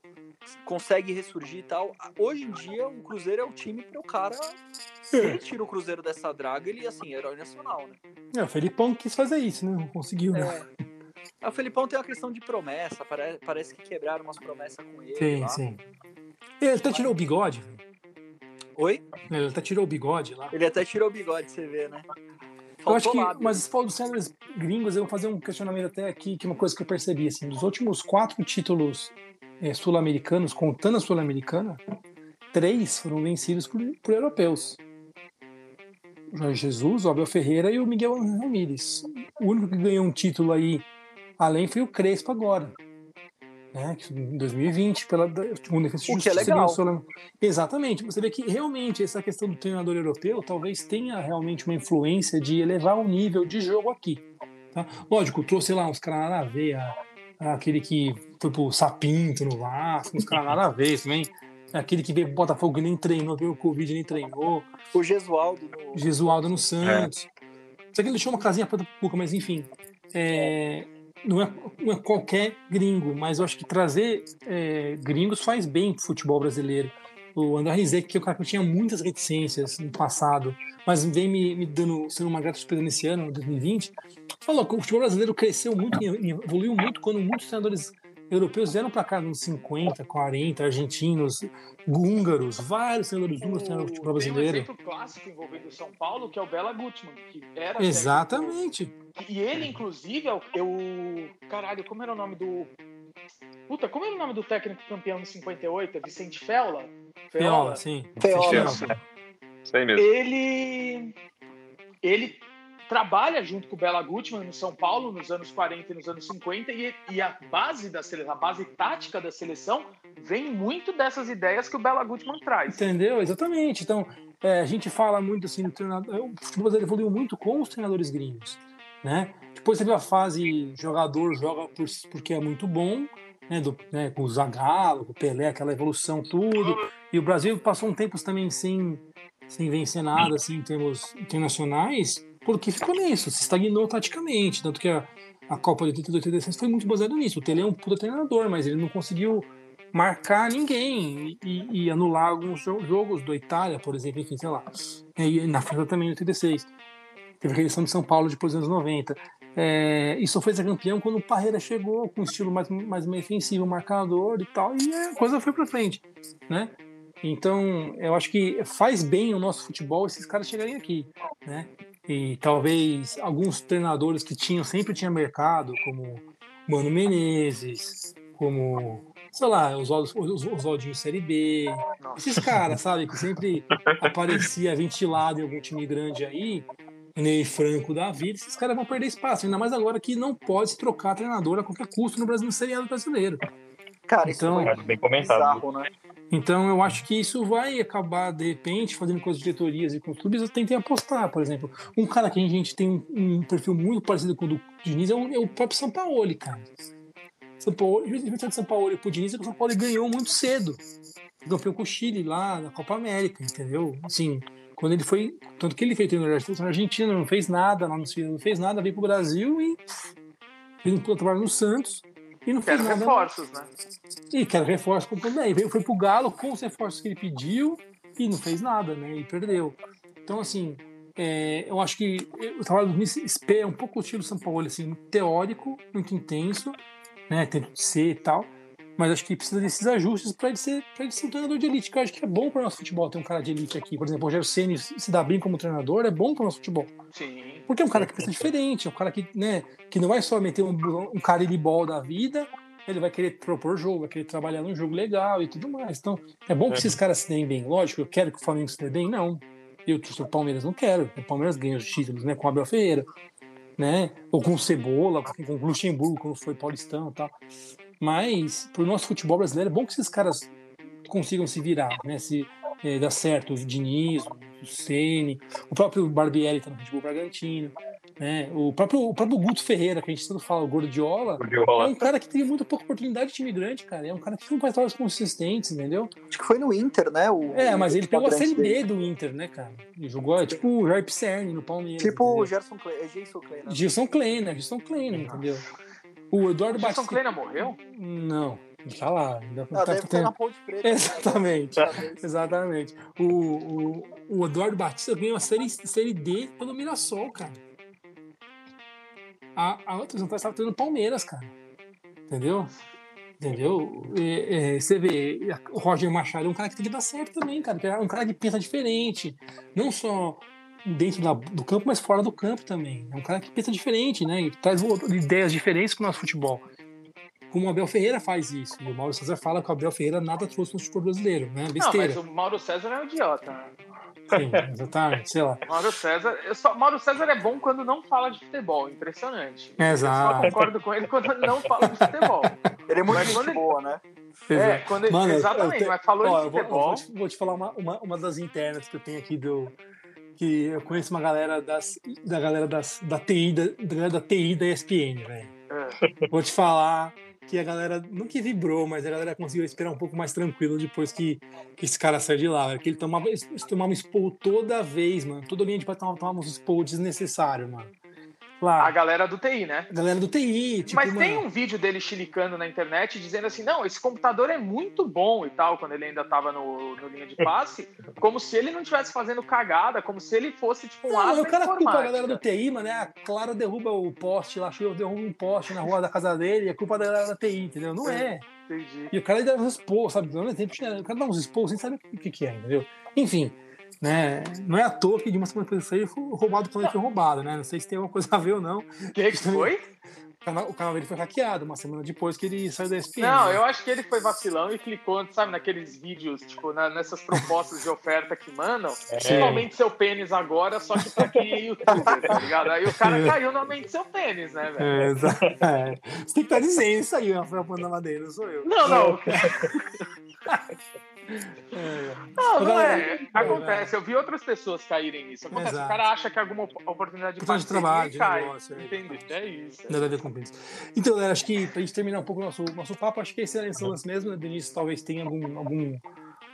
consegue ressurgir e tal. Hoje em dia, o Cruzeiro é o time para o cara. Se ele [laughs] tira o Cruzeiro dessa draga, ele, assim, é herói nacional, né? É, o Felipão quis fazer isso, né? Não conseguiu, né? É. O Felipão tem uma questão de promessa, parece, parece que quebraram umas promessas com ele. Sim, lá. sim. Ele até tirou o bigode. Oi? Ele até tirou o bigode lá. Ele até tirou o bigode, você vê, né? eu acho que, lábio. mas se for dos senadores gringos, eu vou fazer um questionamento até aqui, que é uma coisa que eu percebi, assim, dos últimos quatro títulos é, sul-americanos, contando a sul-americana, três foram vencidos por, por europeus. O Jorge Jesus, o Abel Ferreira e o Miguel Ramírez. O único que ganhou um título aí além foi o Crespo agora né, em 2020, pela segunda defesa o que é legal. Exatamente. Você vê que realmente essa questão do treinador europeu talvez tenha realmente uma influência de elevar o nível de jogo aqui. Tá? Lógico, trouxe lá uns caras nada a ver, a, a, aquele que foi pro Sapinto no Vasco, uns caras nada a ver também. Aquele que veio pro Botafogo que nem treinou, veio o Covid nem treinou. O Gesualdo no... Gesualdo no Santos. É. Isso aqui ele deixou uma casinha para pouco, mas enfim. É, não é, não é qualquer gringo, mas eu acho que trazer é, gringos faz bem pro futebol brasileiro. O André Rizek, que é um cara que tinha muitas reticências no passado, mas vem me, me dando, sendo uma grata surpresa nesse ano, 2020, falou que o futebol brasileiro cresceu muito, evoluiu muito quando muitos treinadores europeus vieram para cá nos 50, 40, argentinos, húngaros, vários treinadores húngaros treinaram futebol brasileiro. Tem um exemplo clássico envolvendo o São Paulo, que é o Bela Gutmann, que era Exatamente. Técnico, e ele, inclusive, é o, é o. Caralho, como era o nome do. Puta, como era o nome do técnico campeão em 58? É Vicente Feola? Feola, Feola sim. Feola. Sei mesmo. Ele. Ele trabalha junto com o Bela Gutmann no São Paulo nos anos 40 e nos anos 50 e, e, a base da seleção, a base tática da seleção vem muito dessas ideias que o Bela Gutmann traz. Entendeu? Exatamente. Então, é, a gente fala muito assim, o treinador, o futebol evoluiu muito com os treinadores gringos, né? Depois teve a fase jogador joga por, porque é muito bom, né, do, né, com o Zagallo, com o Pelé, aquela evolução tudo. E o Brasil passou um tempo também sem sem vencer nada assim em termos internacionais porque ficou nisso, se estagnou taticamente. Tanto que a, a Copa de 82 e 86 foi muito baseada nisso. O Tele é um puta treinador, mas ele não conseguiu marcar ninguém e, e anular alguns jogos do Itália, por exemplo, enfim, sei lá. E na França também em 86. Teve a eleição de São Paulo depois dos anos 90. É, e só foi ser campeão quando o Parreira chegou com um estilo mais, mais defensivo, marcador e tal, e a coisa foi pra frente, né? Então, eu acho que faz bem o nosso futebol esses caras chegarem aqui, né? E talvez alguns treinadores que tinham sempre tinha mercado, como Mano Menezes, como sei lá, os, os, os, os Série B, esses caras, sabe, que sempre aparecia ventilado em algum time grande aí, Ney Franco da vida, esses caras vão perder espaço, ainda mais agora que não pode se trocar treinador a qualquer custo no Brasil no seriado brasileiro. Cara, então, isso é bem comentado. Bizarro, né? Então eu acho que isso vai acabar, de repente, fazendo com as diretorias e com os clubes, tentem apostar, por exemplo. Um cara que a gente tem um, um perfil muito parecido com o do Diniz é o, é o próprio São Paulo, cara. São Paulo, diferente de São Paulo e pro Diniz, é que o São Paulo ganhou muito cedo. Campeão com o Chile lá na Copa América, entendeu? Assim, quando ele foi. Tanto que ele fez treino na Argentina, não fez nada lá no Chile, não fez nada, veio pro Brasil e fez um trabalho no Santos e não fez nada. reforços, né? E quero reforços com também. Veio, foi pro Galo com os reforços que ele pediu e não fez nada, né? E perdeu. Então, assim, é, eu acho que o trabalho do Smith espera um pouco o estilo São Paulo, assim, teórico, muito intenso, né? Que ser e tal. Mas acho que precisa desses ajustes para ele, ser, ele ser um treinador de elite, que eu acho que é bom para o nosso futebol ter um cara de elite aqui. Por exemplo, o Rogério Ceni se dá bem como treinador, é bom para o nosso futebol. Sim. Porque é um cara que pensa diferente, é um cara que, né, que não vai só meter um, um cara de bola da vida, ele vai querer propor jogo, vai querer trabalhar num jogo legal e tudo mais. Então, é bom que esses caras se deem bem. Lógico, eu quero que o Flamengo se dê bem, não. Eu, o Palmeiras, não quero. O Palmeiras ganha os títulos, né, com o Abel Ferreira, né, ou com o Cebola, com o Luxemburgo, quando foi paulistão e tal. Mas, pro nosso futebol brasileiro, é bom que esses caras consigam se virar, né, se é, dar certo. O Diniz, o Ceni, o próprio Barbieri tá no futebol Bragantino. Né? O, próprio, o próprio Guto Ferreira, que a gente tanto fala, o Gordiola, Gordiola, é um cara que tem muito pouca oportunidade de time grande, cara. É um cara que não faz trabalhos consistentes, entendeu? Acho que foi no Inter, né? O, é, mas ele pegou a Série B do Inter, né, cara? Ele jogou é, tipo o Jair Pisserni no Palmeiras. Tipo o Gerson Kleiner, é Jason Kleiner. Gilson Kleiner, Gilson Kleiner, entendeu? O Eduardo Batista. Gilson Kleiner morreu? Não. Tá lá. Ainda não, tá, deve tá, na Ponte Preta. Exatamente. exatamente. O, o, o Eduardo Batista ganhou a série, série D pelo Mirassol, cara. A, a outra não estava tendo Palmeiras, cara. Entendeu? Entendeu? E, e, você vê, o Roger Machado é um cara que tem que dar certo também, cara. É um cara que pensa diferente. Não só dentro da, do campo, mas fora do campo também. É um cara que pensa diferente, né? E traz ideias diferentes com o nosso futebol como o Abel Ferreira faz isso. E o Mauro César fala que o Abel Ferreira nada trouxe no futebol brasileiro, né? Besteira. Não, mas o Mauro César é um idiota. Né? Sim, exatamente, sei lá. Mauro César, eu só, Mauro César é bom quando não fala de futebol, impressionante. Exato. Eu só concordo com ele quando ele não fala de futebol. Ele é muito mas ele... boa, né? É, quando ele... Mano, exatamente, mas falou ó, de futebol. Vou, vou, te, vou, te, falar uma, uma, uma das internas que eu tenho aqui do, que eu conheço uma galera das, da galera das, da TI, da, da, da TI da ESPN, velho. É. Vou te falar que a galera, não que vibrou, mas a galera conseguiu esperar um pouco mais tranquilo depois que, que esse cara saiu de lá. Que ele tomava, ele tomava um expor toda vez, mano. Toda linha de tomava, tomava uns expor desnecessário, mano. Lá. A galera do TI, né? A galera do TI. Tipo, Mas tem um vídeo dele chilicando na internet dizendo assim: não, esse computador é muito bom e tal, quando ele ainda tava no, no linha de passe, como se ele não estivesse fazendo cagada, como se ele fosse tipo um não, O cara culpa a galera do TI, mano, né? A Clara derruba o poste lá, eu derruba um poste na rua da casa dele, é culpa da galera da TI, entendeu? Não é. Entendi. E o cara dá uns expôs, sabe? É o cara dá uns expôs sem saber o que, que é, entendeu? Enfim. Né? Não é à toa que de uma semana depois foi roubado quando ele foi roubado, né? Não sei se tem alguma coisa a ver ou não. O que, que foi? O canal dele foi hackeado uma semana depois que ele saiu da ESPN. Não, né? eu acho que ele foi vacilão e clicou, sabe, naqueles vídeos, tipo, na, nessas propostas de oferta que mandam. É. seu pênis agora, só que pra quem é youtuber, tá ligado? Aí o cara é. caiu no aumente seu pênis, né, velho? É, exato. É. Você tem que estar tá dizendo isso aí, Rafael Pandamadeira, não sou eu. Não, não. É. [laughs] Não, não é. Acontece. Eu vi outras pessoas caírem nisso. Acontece. Exato. O cara acha que alguma oportunidade de, de trabalho, de cai. negócio. É, Entendi. É isso. Nada a ver com isso. Então, galera, acho que pra gente terminar um pouco o nosso, nosso papo, acho que esse é esse lance mesmo. Né? Denise talvez tenha algum, algum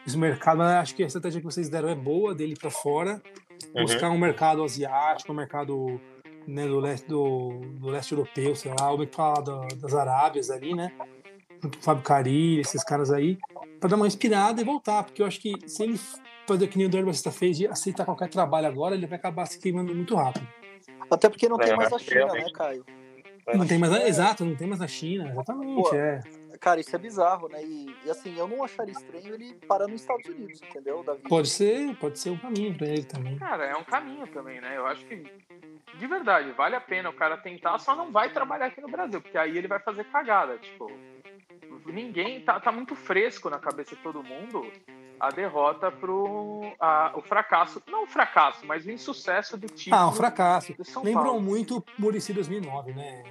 esse mercado, mas acho que a estratégia que vocês deram é boa dele para fora. Uhum. Buscar um mercado asiático, um mercado né, do, leste, do, do leste europeu, sei lá, ou falar das Arábias ali, né? Junto com o Fábio Cari, esses caras aí, para dar uma inspirada e voltar, porque eu acho que se ele fazer que nem o Daniel Batista fez de aceitar qualquer trabalho agora, ele vai acabar se queimando muito rápido. Até porque não tem é, mais a China, né, Caio? Não tem mais, é... exato, não tem mais a China, exatamente, Pô, é. Cara, isso é bizarro, né? E, e, assim, eu não acharia estranho ele parar nos Estados Unidos, entendeu, Davi? Pode ser, pode ser um caminho pra ele também. Cara, é um caminho também, né? Eu acho que, de verdade, vale a pena o cara tentar, só não vai trabalhar aqui no Brasil, porque aí ele vai fazer cagada, tipo ninguém tá, tá muito fresco na cabeça de todo mundo a derrota pro a, o fracasso, não o fracasso, mas o insucesso do time. Ah, um fracasso. Lembrou Paulo. muito Murici 2009, né?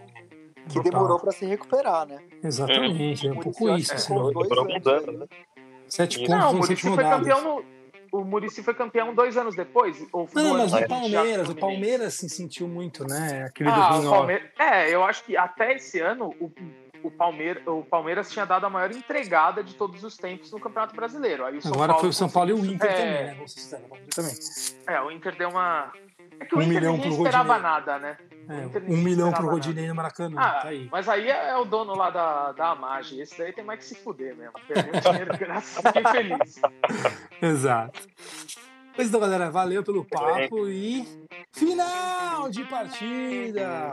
Que demorou para se recuperar, né? Exatamente, é, é um pouco isso. É, assim, demorou mudando, né? Sete pontos não, o Murici foi campeão no, o Murici foi campeão dois anos depois? Ou não, mas o Palmeiras, o Palmeiras se sentiu muito, né? Aquele ah, 2009. Palmeiras, é, eu acho que até esse ano o o, Palmeira, o Palmeiras tinha dado a maior entregada de todos os tempos no Campeonato Brasileiro. Aí Agora Paulo foi o São Paulo e o Inter é... também, né? Você também. É, o Inter deu uma. É que o um Inter milhão ninguém esperava Rodinei. nada, né? É, um milhão pro Rodinei no Maracanã. Ah, tá aí. Mas aí é, o dono lá da, da Amage. Esse daí tem mais que se fuder mesmo. Perdeu dinheiro [laughs] graças a Fiquei feliz. [laughs] Exato. Pois então, galera, valeu pelo papo e final de partida!